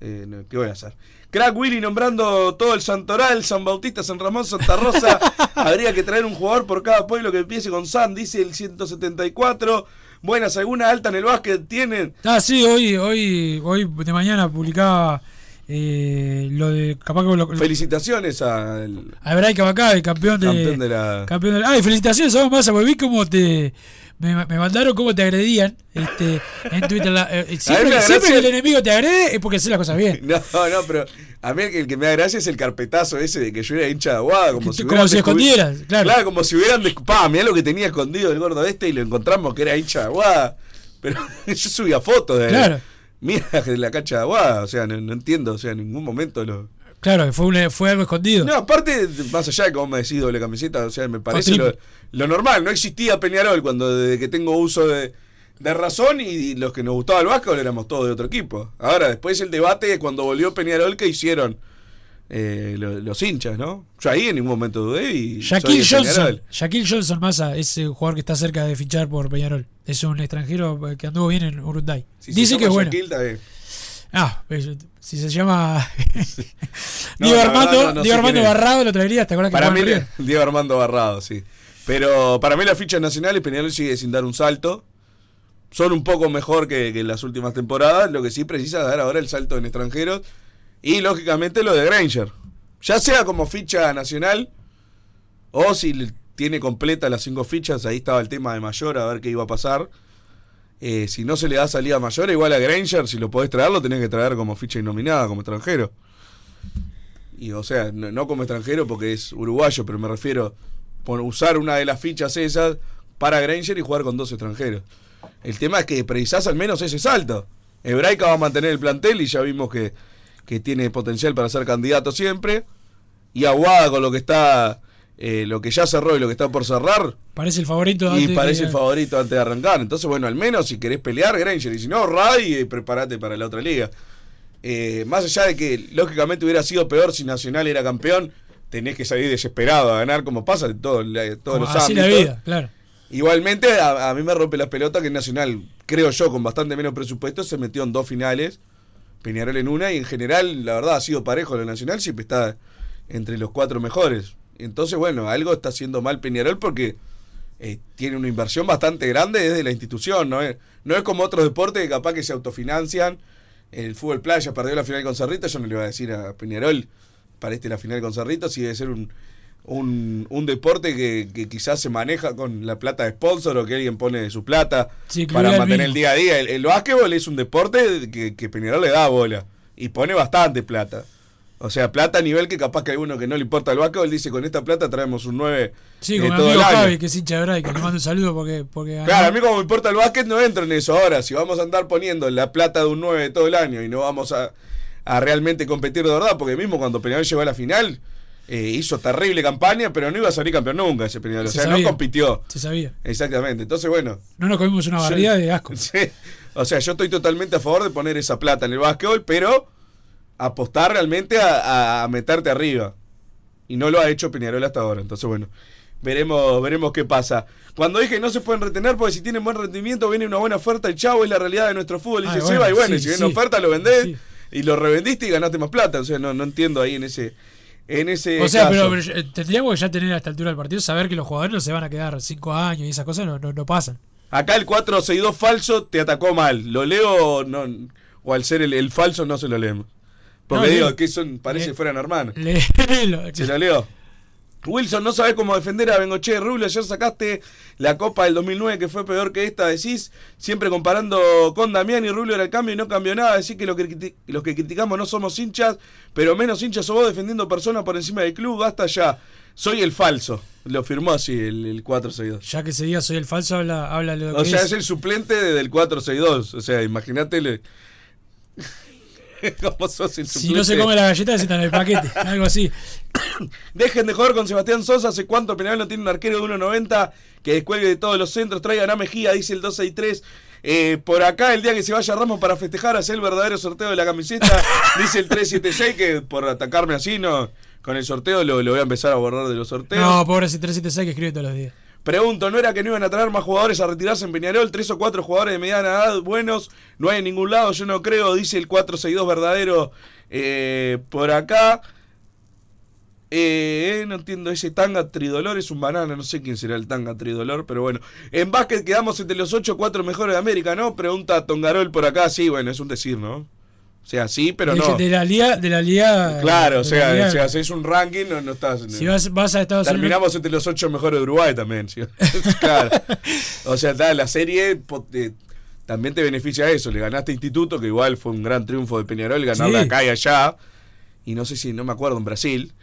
Eh, no, ¿Qué voy a hacer? Crack Willy nombrando todo el Santoral, San Bautista, San Ramón, Santa Rosa. [laughs] Habría que traer un jugador por cada pueblo que empiece con San, dice el 174. Buenas, ¿alguna alta en el básquet tienen? Ah, sí, hoy, hoy, hoy de mañana publicaba eh, lo de capaz que lo, Felicitaciones al a Hebraica Bacá, el campeón de, campeón de la. campeón de la- Ay, felicitaciones, vamos más, porque vi cómo te me, me mandaron cómo te agredían este, en Twitter. La- eh, [laughs] siempre, que el enemigo te agrede es porque hace las cosas bien. [laughs] No, no, pero a mí el que, me da gracia es el carpetazo ese de que yo era hincha de aguada, como si como si escondieras, claro. como si hubieran descubierto. mirá lo que tenía escondido el gordo este y lo encontramos que era hincha de aguada. Pero [laughs] yo subía fotos de. Claro. Mira, de la cancha de aguada, o sea, no, no entiendo, o sea, en ningún momento lo. Claro, fue, un- fue algo escondido. No, aparte, más allá de cómo me decís doble camiseta, o sea, me parece lo, lo normal. No existía Peñarol cuando desde que tengo uso de, de razón y, los que nos gustaba el básquetbol éramos todos de otro equipo. Ahora, después el debate de cuando volvió Peñarol, ¿qué hicieron eh, lo- los hinchas, no? Yo ahí en ningún momento dudé y. Shaquille Johnson. Shaquille Johnson Massa es el jugador que está cerca de fichar por Peñarol. Es un extranjero eh, que anduvo bien en. Si se Dice que es bueno. Shaquille. Ah, pues, si se llama [laughs] No, Diego Armando, verdad no- no sé Diego Armando quién es. Barrado lo traería, ¿te acuerdas que Para mí? Diego Armando Barrado, sí. Pero para mí las fichas nacionales, Peñarol sigue sin dar un salto. Son un poco mejor que, que en las últimas temporadas. Lo que sí precisa dar ahora el salto en extranjeros. Y lógicamente lo de Granger. Ya sea como ficha nacional o si tiene completa las cinco fichas. Ahí estaba el tema de Mayor, a ver qué iba a pasar. Eh, si no se le da salida mayor, igual a Granger, si lo podés traer, lo tenés que traer como ficha innominada, como extranjero. Y o sea, no, como extranjero porque es uruguayo, pero me refiero por usar una de las fichas esas para Granger y jugar con dos extranjeros. El tema es que precisás al menos ese salto. Hebraica va a mantener el plantel y ya vimos que, que tiene potencial para ser candidato siempre. Y Aguada con lo que está, eh, lo que ya cerró y lo que está por cerrar, Parece el favorito. y antes parece que- el favorito antes de arrancar. Entonces, bueno, al menos si querés pelear, Granger. Y si no, Ray, y prepárate para la otra liga. Eh, más allá de que, lógicamente, hubiera sido peor si Nacional era campeón, tenés que salir desesperado a ganar, como pasa en todo, la- todos Como los así la ámbitos. vida, claro. Igualmente, a, a mí me rompe las pelotas que Nacional, creo yo, con bastante menos presupuesto, se metió en dos finales. Peñarol en una, y en general, la verdad, ha sido parejo la Nacional, siempre está entre los cuatro mejores. Entonces, bueno, algo está haciendo mal Peñarol porque eh, tiene una inversión bastante grande desde la institución, ¿no es, no es como otros deportes que capaz que se autofinancian. El fútbol playa perdió la final con Cerrito, yo no le iba a decir a Peñarol para este la final con Cerrito, si debe ser un, un, un deporte que, que quizás se maneja con la plata de sponsor o que alguien pone de su plata Sí, para el mantener el día a día. El, el básquetbol es un deporte que, que Peñarol le da bola y pone bastante plata. O sea, plata a nivel que capaz que alguno que no le importa el básquetbol dice con esta plata traemos un 9 Sí, eh, con mi amigo. Javi, que es hincha de Hebraica, le mando un saludo porque, porque. Claro, a mí como me importa el básquet no entro en eso. Ahora, si vamos a andar poniendo la plata de un 9 todo el año y no vamos a, a realmente competir de verdad, porque mismo cuando Peñarol llegó a la final, eh, hizo terrible campaña, pero no iba a salir campeón nunca ese Peñarol. O Se sea, sabía. no compitió. Se sabía. Exactamente. Entonces, bueno. No nos comimos una barbaridad de asco. [laughs] Sí. O sea, yo estoy totalmente a favor de poner esa plata en el básquetbol, pero apostar realmente a, meterte arriba. Y no lo ha hecho Peñarol hasta ahora. Entonces, bueno, veremos, veremos qué pasa. Cuando dije no se pueden retener porque si tienen buen rendimiento viene una buena oferta, el chavo es la realidad de nuestro fútbol. Dice Ay, bueno, Seba, y bueno, sí, si viene sí. una oferta lo vendés Sí. y lo revendiste y ganaste más plata. O sea, no, no entiendo ahí en ese, en ese O sea, caso. pero, pero, eh, tendríamos que ya tener a esta altura del partido saber que los jugadores no se van a quedar cinco años y esas cosas no, no, no pasan. Acá el 462 falso te atacó mal. Lo leo no, O al ser el, el falso no se lo leemos. Porque No, digo, lee- que son, parece que fueran hermanos. Léelo. [laughs] Se lo leo. Wilson, no sabes cómo defender a Bengoche Rubio. Ayer sacaste la Copa del 2009 que fue peor que esta, decís. Siempre comparando con Damián y Rubio era el cambio y no cambió nada. Decís que, lo que los que criticamos no somos hinchas, pero menos hinchas sos vos defendiendo personas por encima del club. Basta ya. Soy el falso. Lo firmó así el, el 462. Ya que ese día soy el falso, habla, habla de lo O que sea, es. es el suplente de- del 462. O sea, imagínate. Le- [laughs] ¿Cómo sos el Si no se come la galleta, necesitan el paquete. [laughs] algo así. Dejen de jugar con Sebastián Sosa. ¿Hace cuánto Peñarol no tiene un arquero de 1.90 que descuelgue de todos los centros? Traigan a Mejía, dice el 263. Eh, por acá, el día que se vaya Ramos para festejar, hacer el verdadero sorteo de la camiseta, [laughs] dice el 376, que por atacarme así, no, con el sorteo lo, lo voy a empezar a borrar de los sorteos. No, pobre ese 376 que escribe todos los días. Pregunto, ¿no era que no iban a traer más jugadores a retirarse en Peñarol? Tres o cuatro jugadores de mediana edad buenos, no hay en ningún lado, yo no creo, dice el 462 verdadero eh, por acá. Eh, no entiendo, ese tanga tridolor es un banana, no sé quién será el tanga tridolor, pero bueno. En básquet quedamos entre los 8 o 4 mejores de América, ¿no? Pregunta Tongarol por acá, sí, bueno, es un decir, ¿no? O sea, sí, pero de, no. de la liga, de la liga. Claro, o de sea, la liga- si haces un ranking, no, no estás. Si vas, vas a Estados Terminamos Unidos. entre los ocho mejores de Uruguay también. ¿sí? [laughs] claro. O sea, ta, la serie también te beneficia eso. Le ganaste a Instituto, que igual fue un gran triunfo de Peñarol, ganarle Sí. acá y allá. Y no sé si, no me acuerdo, en Brasil.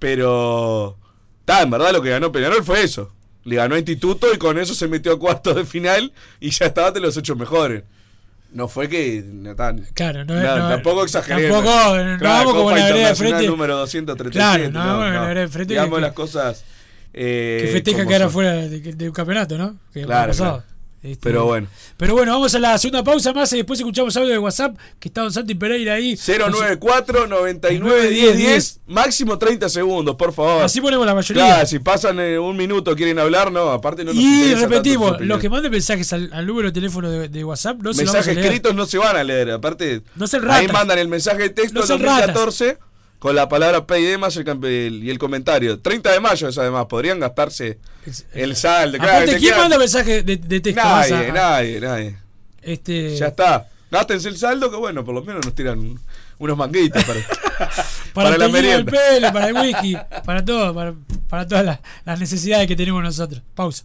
Pero. ta, en verdad lo que ganó Peñarol fue eso. Le ganó a Instituto y con eso se metió a cuartos de final y ya estaba entre los ocho mejores. No fue que. No, tan- Claro, no, no, no- tampoco exageré. Tampoco, no Claro, vamos como la vereda de frente. número 237. Claro, no vamos en la vereda de frente Digamos que- las cosas. eh, que festeja quedar son. fuera de, de un campeonato, ¿no? Que Claro, claro. Este, Pero bueno. Pero bueno, vamos a la segunda pausa más y después escuchamos audio de WhatsApp que está Don Santi Pereira ahí. 094 99 10 10 máximo 30 segundos, por favor. Así ponemos la mayoría. Claro, si pasan eh, un minuto quieren hablar, no, aparte no nos Y repetimos, los que manden mensajes al, al número de teléfono de, de WhatsApp no se vamos a mensajes escritos no se van a leer, aparte No ahí mandan el mensaje de texto No sean 2014 con la palabra PID más el, el- y el comentario. 30 de mayo es además, podrían gastarse el saldo. claro, ¿quién quedan- manda mensaje de, de texto? Nadie, a- nadie, nadie. Este, Ya está. Gástense el saldo que bueno, por lo menos nos tiran un- unos manguitos para, [laughs] para, la el del merienda. pelo, para el whisky, para todo, para, para todas las, las necesidades que tenemos nosotros. Pausa.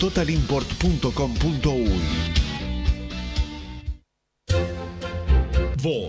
www.totalimport.com.uy.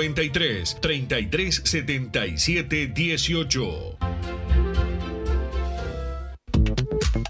093 33 77 18.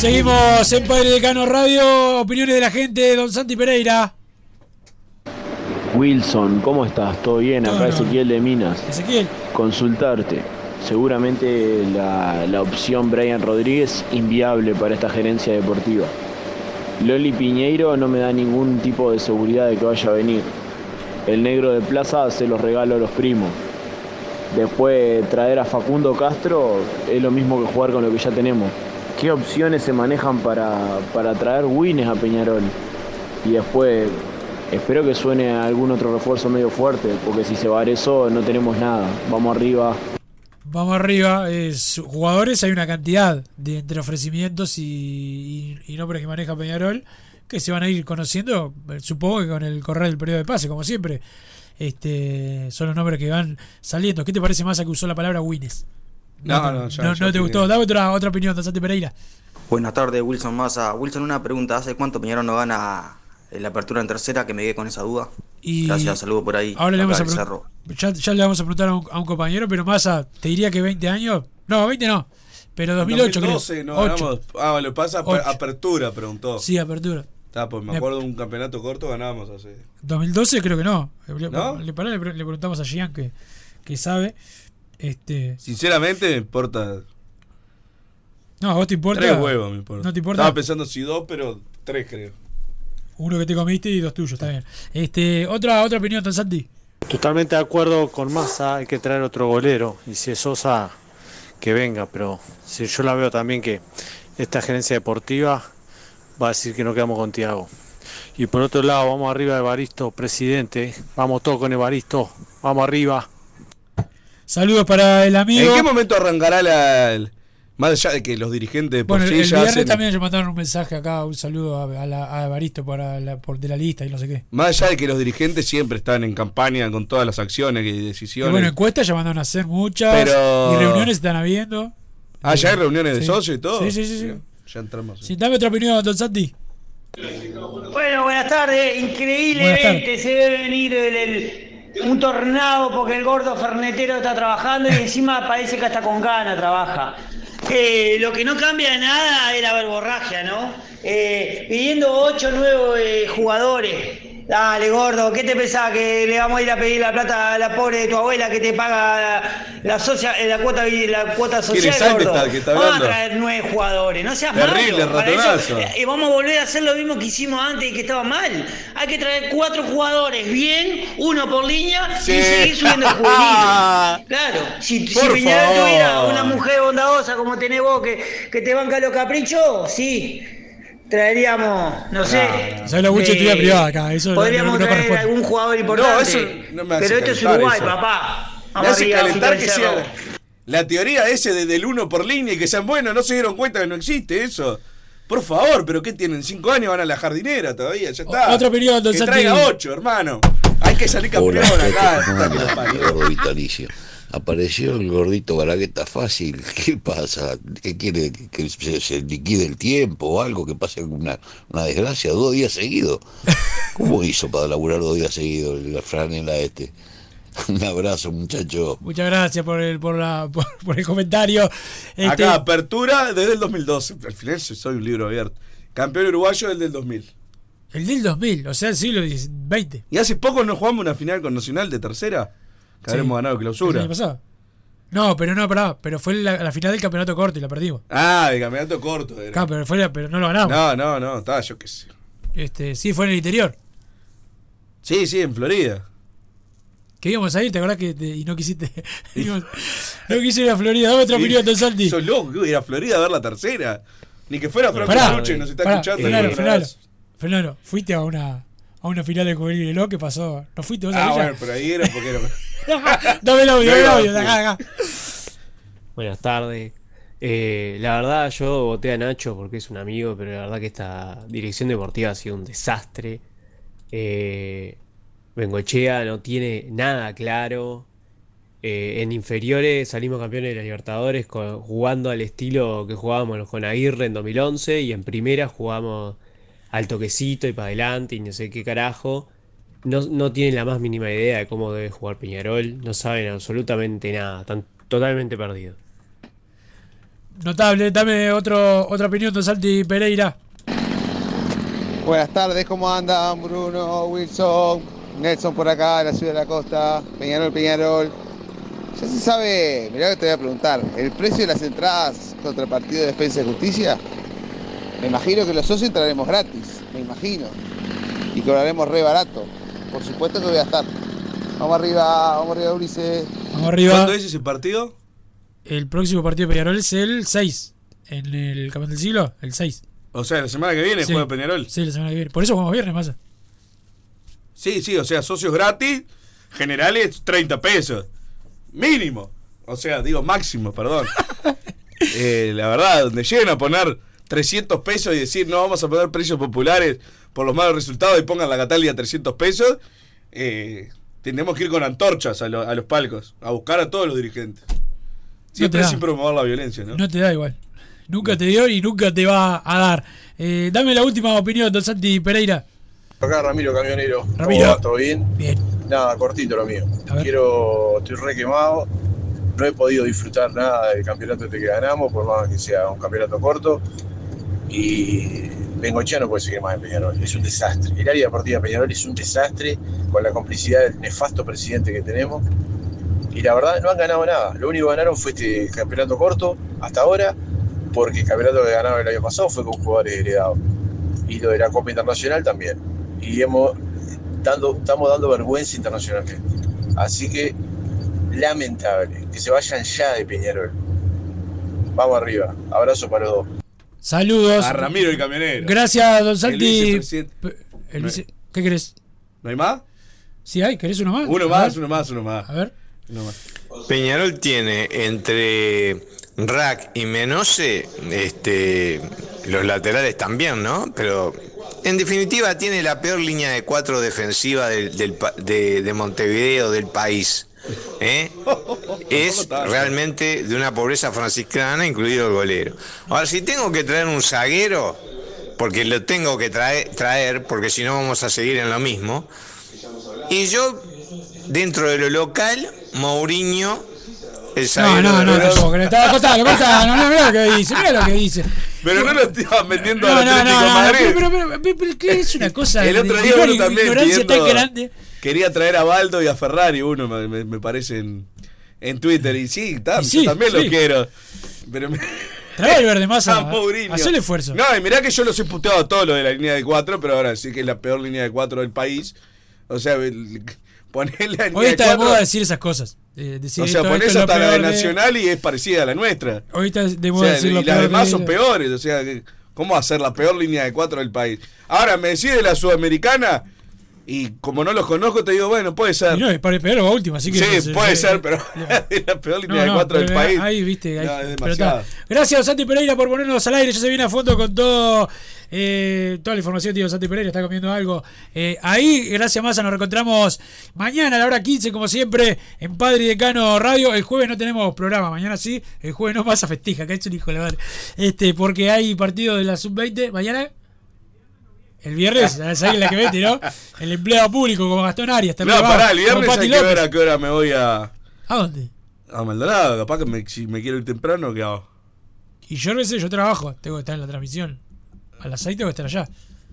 Seguimos en Padre Decano Radio. Opiniones de la gente. Don Santi Pereira. Wilson, ¿cómo estás? ¿Todo bien? Acá Ezequiel de Minas. Ezequiel. Consultarte. Seguramente la, la opción Brian Rodríguez inviable para esta gerencia deportiva. Loli Piñeiro no me da ningún tipo de seguridad de que vaya a venir. El negro de plaza se los regalo a los primos. Después traer a Facundo Castro es lo mismo que jugar con lo que ya tenemos. ¿Qué opciones se manejan para, para traer Wines a Peñarol? Y después espero que suene algún otro refuerzo medio fuerte, porque si se va eso no tenemos nada. Vamos arriba. Vamos arriba. Es, jugadores hay una cantidad de entre ofrecimientos y, y- y nombres que maneja Peñarol que se van a ir conociendo, supongo que con el correr del periodo de pase, como siempre. Este, son los nombres que van saliendo. ¿Qué te parece más a que usó la palabra Wines? No, te- no, ya- no, ya no te gustó. Dame otra, otra opinión, Santi Pereira. Buenas tardes, Wilson Massa. Wilson, una pregunta. ¿Hace cuánto Peñarol no gana la apertura en tercera? Que me quedé con esa duda. Y Gracias, saludo por ahí. Ahora le vamos a. Cerro. Ya, ya le vamos a preguntar a un, a un compañero, pero más a, te diría que 20 años. No, 20 no. Pero 2008 2012 creo. no Ocho. ganamos. Ah, lo pasa Ocho. apertura, preguntó. Sí, apertura. Está, pues me acuerdo de un campeonato corto ganábamos hace. 2012 creo que no. Le, ¿No? le- pará, le pre- le preguntamos a Gian que, que sabe. Este, Sinceramente me importa. no, a vos te importa. Tres huevos me importa. No te importa. Estaba pensando si dos, pero tres creo. Uno que te comiste y dos tuyos, está bien. Este, otra, otra opinión, Don Santi. Totalmente de acuerdo con Massa, hay que traer otro golero. Y si es Sosa, que venga. Pero si yo la veo también que esta gerencia deportiva va a decir que no quedamos con Tiago. Y por otro lado, vamos arriba de Evaristo, presidente. Vamos todos con Evaristo. Vamos arriba. Saludos para el amigo. ¿En qué momento arrancará la. el- más allá de que los dirigentes por Bueno, sí el ya viernes hacen- también le mandaron un mensaje acá, un saludo a, a, la- a Evaristo para la, por, de la lista y no sé qué. Más allá de que los dirigentes siempre están en campaña con todas las acciones y Y decisiones. bueno, encuestas ya mandaron a hacer muchas. Pero- Y reuniones están habiendo. ah, ya hay reuniones de Sí. socios y todo. Sí, sí, sí. sí. Ya entramos. Sí, dame otra opinión, Don Santi. Bueno, buenas tardes. Buenas Increíblemente se debe venir el- el- un tornado porque el gordo fernetero está trabajando y encima parece que hasta con gana trabaja. Eh, lo que no cambia nada es la verborragia, ¿no? Eh, pidiendo ocho nuevos eh, jugadores. Dale, gordo, ¿qué te pensás? ¿Que le vamos a ir a pedir la plata a la pobre de tu abuela que te paga la, socia- eh, la cuota, la cuota ¿Quién social, gordo? que está- que está vamos a traer nueve jugadores, no seas Terrible, malo. ratonazo. eh, y vamos a volver a hacer lo mismo que hicimos antes y que estaba mal. Hay que traer cuatro jugadores bien, uno por línea Sí. y seguir subiendo el juvenil. [laughs] Claro, si, si Peñarol tuviera una mujer bondadosa como tenés vos que, que te banca los caprichos, sí. Traeríamos, no sé. ¿Sabes la mucha eh, actividad privada acá? Eso no- podríamos no, no traer algún jugador importante. No, eso no me hace pero esto es Uruguay, eso. papá. Me Vamos hace arriba, calentar que sea la teoría ese de, del uno por línea y que sean buenos. No se dieron cuenta que no existe eso. Por favor, pero ¿qué tienen? Cinco años van a la jardinera todavía, ya está. O- otra opinión, don Que traiga ocho, hermano. Hay que salir campeón Hola, acá. ¿cómo Puta que anda? Apareció el gordito Balagueta fácil. [laughs] ¿Qué pasa? ¿Qué quiere? ¿Que que se, se liquide el tiempo o algo? ¿Que pase una, una desgracia? ¿Dos días seguidos? ¿Cómo hizo para laburar dos días seguidos la franela este? [laughs] Un abrazo, muchacho. Muchas gracias por el, por la, [laughs] por, por el comentario. Este, Acá, apertura desde el 2012. Al final soy un libro abierto. Campeón uruguayo del del 2000. El del 2000, o sea, el siglo XX. Y hace poco no jugamos una final con Nacional de tercera. Que Sí. habremos ganado ¿El clausura. año pasado? No, pero no, pará, pero fue la, la final del campeonato corto y la perdimos. Ah, de campeonato corto. Era. Acá, pero, fue la- pero no lo ganamos. No, no, no, está, yo qué sé. Este, sí, fue en el interior. Sí, sí, en Florida. Que íbamos a ir, ¿te acordás que te- y no quisiste? [laughs] no quise ir a Florida. Dame otra opinión, Don Santi. Sos loco, a ir a Florida a ver la tercera. Ni que fuera Franco Pará, Luche, nos está pará, escuchando. Frenalo, Una frenalo, vez. frenalo. Fuiste a una, a una final de de lo que pasó. ¿No fuiste vos a Ah, ella? bueno, pero ahí era porque era. [laughs] dame el audio, dame el audio, acá, acá. Buenas tardes. Eh, la verdad yo voté a Nacho porque es un amigo, pero la verdad que esta dirección deportiva ha sido un desastre. Eh, Bengochea no tiene nada claro. Eh, en inferiores salimos campeones de la Libertadores con- jugando al estilo que jugábamos con Aguirre en 2011 y en primera jugamos al toquecito y para adelante y no sé qué carajo. No, no tienen la más mínima idea de cómo debe jugar Peñarol, no saben absolutamente nada, están totalmente perdidos. Notable, dame otro, otra opinión, Don Santi Pereira. Buenas tardes, ¿cómo andan? Bruno, Wilson, Nelson por acá, de la ciudad de la costa, Peñarol, Peñarol. Ya se sabe, mirá que te voy a preguntar, ¿el precio de las entradas contra el partido de Defensa y Justicia? Me imagino que los socios entraremos gratis, me imagino. Y cobraremos re barato. Por supuesto que voy a estar. Vamos arriba, vamos arriba, Ulises. Vamos arriba. ¿Cuándo es ese partido? El próximo partido de Peñarol es el 6. En el Campeón del Siglo, el 6. O sea, la semana que viene Sí. juega Peñarol. Sí, la semana que viene. Por eso jugamos viernes, pasa. Sí, sí, o sea, socios gratis, generales 30 pesos. Mínimo. O sea, digo máximo, perdón. [laughs] Eh, la verdad, donde lleguen a poner 300 pesos y decir no vamos a poner precios populares por los malos resultados y pongan la Catalia a 300 pesos, eh, tenemos que ir con antorchas a, lo- a los palcos, a buscar a todos los dirigentes. Siempre da. sin promover la violencia, ¿no? No te da igual. Nunca te dio y nunca te va a dar. Eh, dame la última opinión, Don Santi Pereira. Acá Ramiro Camionero. ¿Cómo Ramiro. va? ¿Todo bien? Bien. Nada, cortito lo mío. Quiero, estoy re quemado. No he podido disfrutar nada del campeonato este que ganamos, por más que sea un campeonato corto. Y Bengochea no puede seguir más en Peñarol. Es un desastre. El área deportiva de Peñarol es un desastre con la complicidad del nefasto presidente que tenemos. Y la verdad, no han ganado nada. Lo único que ganaron fue este campeonato corto hasta ahora, porque el campeonato que ganaron el año pasado fue con jugadores heredados. Y lo de la Copa Internacional también. Y hemos, dando, estamos dando vergüenza internacionalmente. Así que, lamentable, que se vayan ya de Peñarol. Vamos arriba. Abrazo para los dos. Saludos. A Ramiro el camionero. Gracias, Don Santi. el vice- ¿Qué querés? ¿No hay más? Sí, hay. ¿Querés uno más? Uno A más, ver. uno más, uno más. A ver. Uno más. Peñarol tiene entre Rack y Menose, este, los laterales también, ¿no? Pero en definitiva tiene la peor línea de cuatro defensiva del, del de Montevideo, del país. ¿Eh? Es realmente de una pobreza franciscana, incluido el golero. Ahora, si tengo que traer un zaguero, porque lo tengo que traer, traer porque si no vamos a seguir en lo mismo, y yo, dentro de lo local, Mourinho el No, zaguero no, no, tampoco. Está cortalo, cortalo. No, no, mira lo que dice, mira lo que dice. Pero no lo estaban vendiendo No, al no, Atlético no, no, Madrid. pero, pero, pero, pero, pero ¿qué es una cosa El otro día de uno también ignorancia tan grande? Quería traer a Baldo y a Ferrari, uno me, me- parece en, en Twitter. Y sí, ta- Y sí, yo también sí. lo quiero. Pero me... [laughs] Trae el verde masa. [laughs] Ah, Mourinho. Haz el esfuerzo. No, y mirá que yo los he puteado todo lo de la línea de cuatro, pero ahora sí que es la peor línea de cuatro del país. O sea, [laughs] ponerle la línea Hoy está de cuatro- moda decir esas cosas. eh, decir O sea, ponés hasta la de de- Nacional y es parecida a la nuestra. Hoy está de O moda sea, decir lo y las demás de- son peores. O sea, ¿cómo hacer la peor línea de cuatro del país? Ahora, me decís de la sudamericana y como no los conozco, te digo, bueno, puede ser. Y no, es para el peor o último, así que. sí, puede se- ser, pero [laughs] es la peor línea No, de cuatro del país. Ahí, viste, ahí- pero está. Gracias, Santi Pereira, por ponernos al aire. Ya se viene a fondo con todo. eh, toda la información, tío. Santi Pereira está comiendo algo. Eh, ahí, gracias, Massa. Nos reencontramos mañana a la hora 15, como siempre, en Padre y Decano Radio. El jueves no tenemos programa. Mañana sí. El jueves no Massa festeja. Que ha hecho un hijo de la madre. Este, porque hay partido de la sub-20. Mañana. El viernes, [laughs] ¿sabes la que mete, no? El empleado público como Gastón Arias. No, pará, el viernes hay que ver López. a qué hora me voy a. ¿A dónde? A Maldonado, capaz que me- si me quiero ir temprano, ¿qué hago? Y yo no sé, yo trabajo, tengo que estar en la transmisión. A las 6 tengo que estar allá.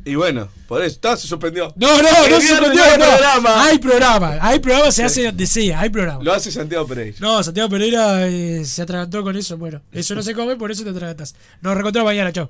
Y bueno, por eso, está, se suspendió. No, no, El no se suspendió, no hay no. programa. Hay programa, hay programa, se hace donde sea, hay programa. Lo hace Santiago Pereira. No, Santiago Pereira eh, se atragantó con eso. Bueno, eso no se come, por eso te atragantas. Nos reencontramos mañana, chao.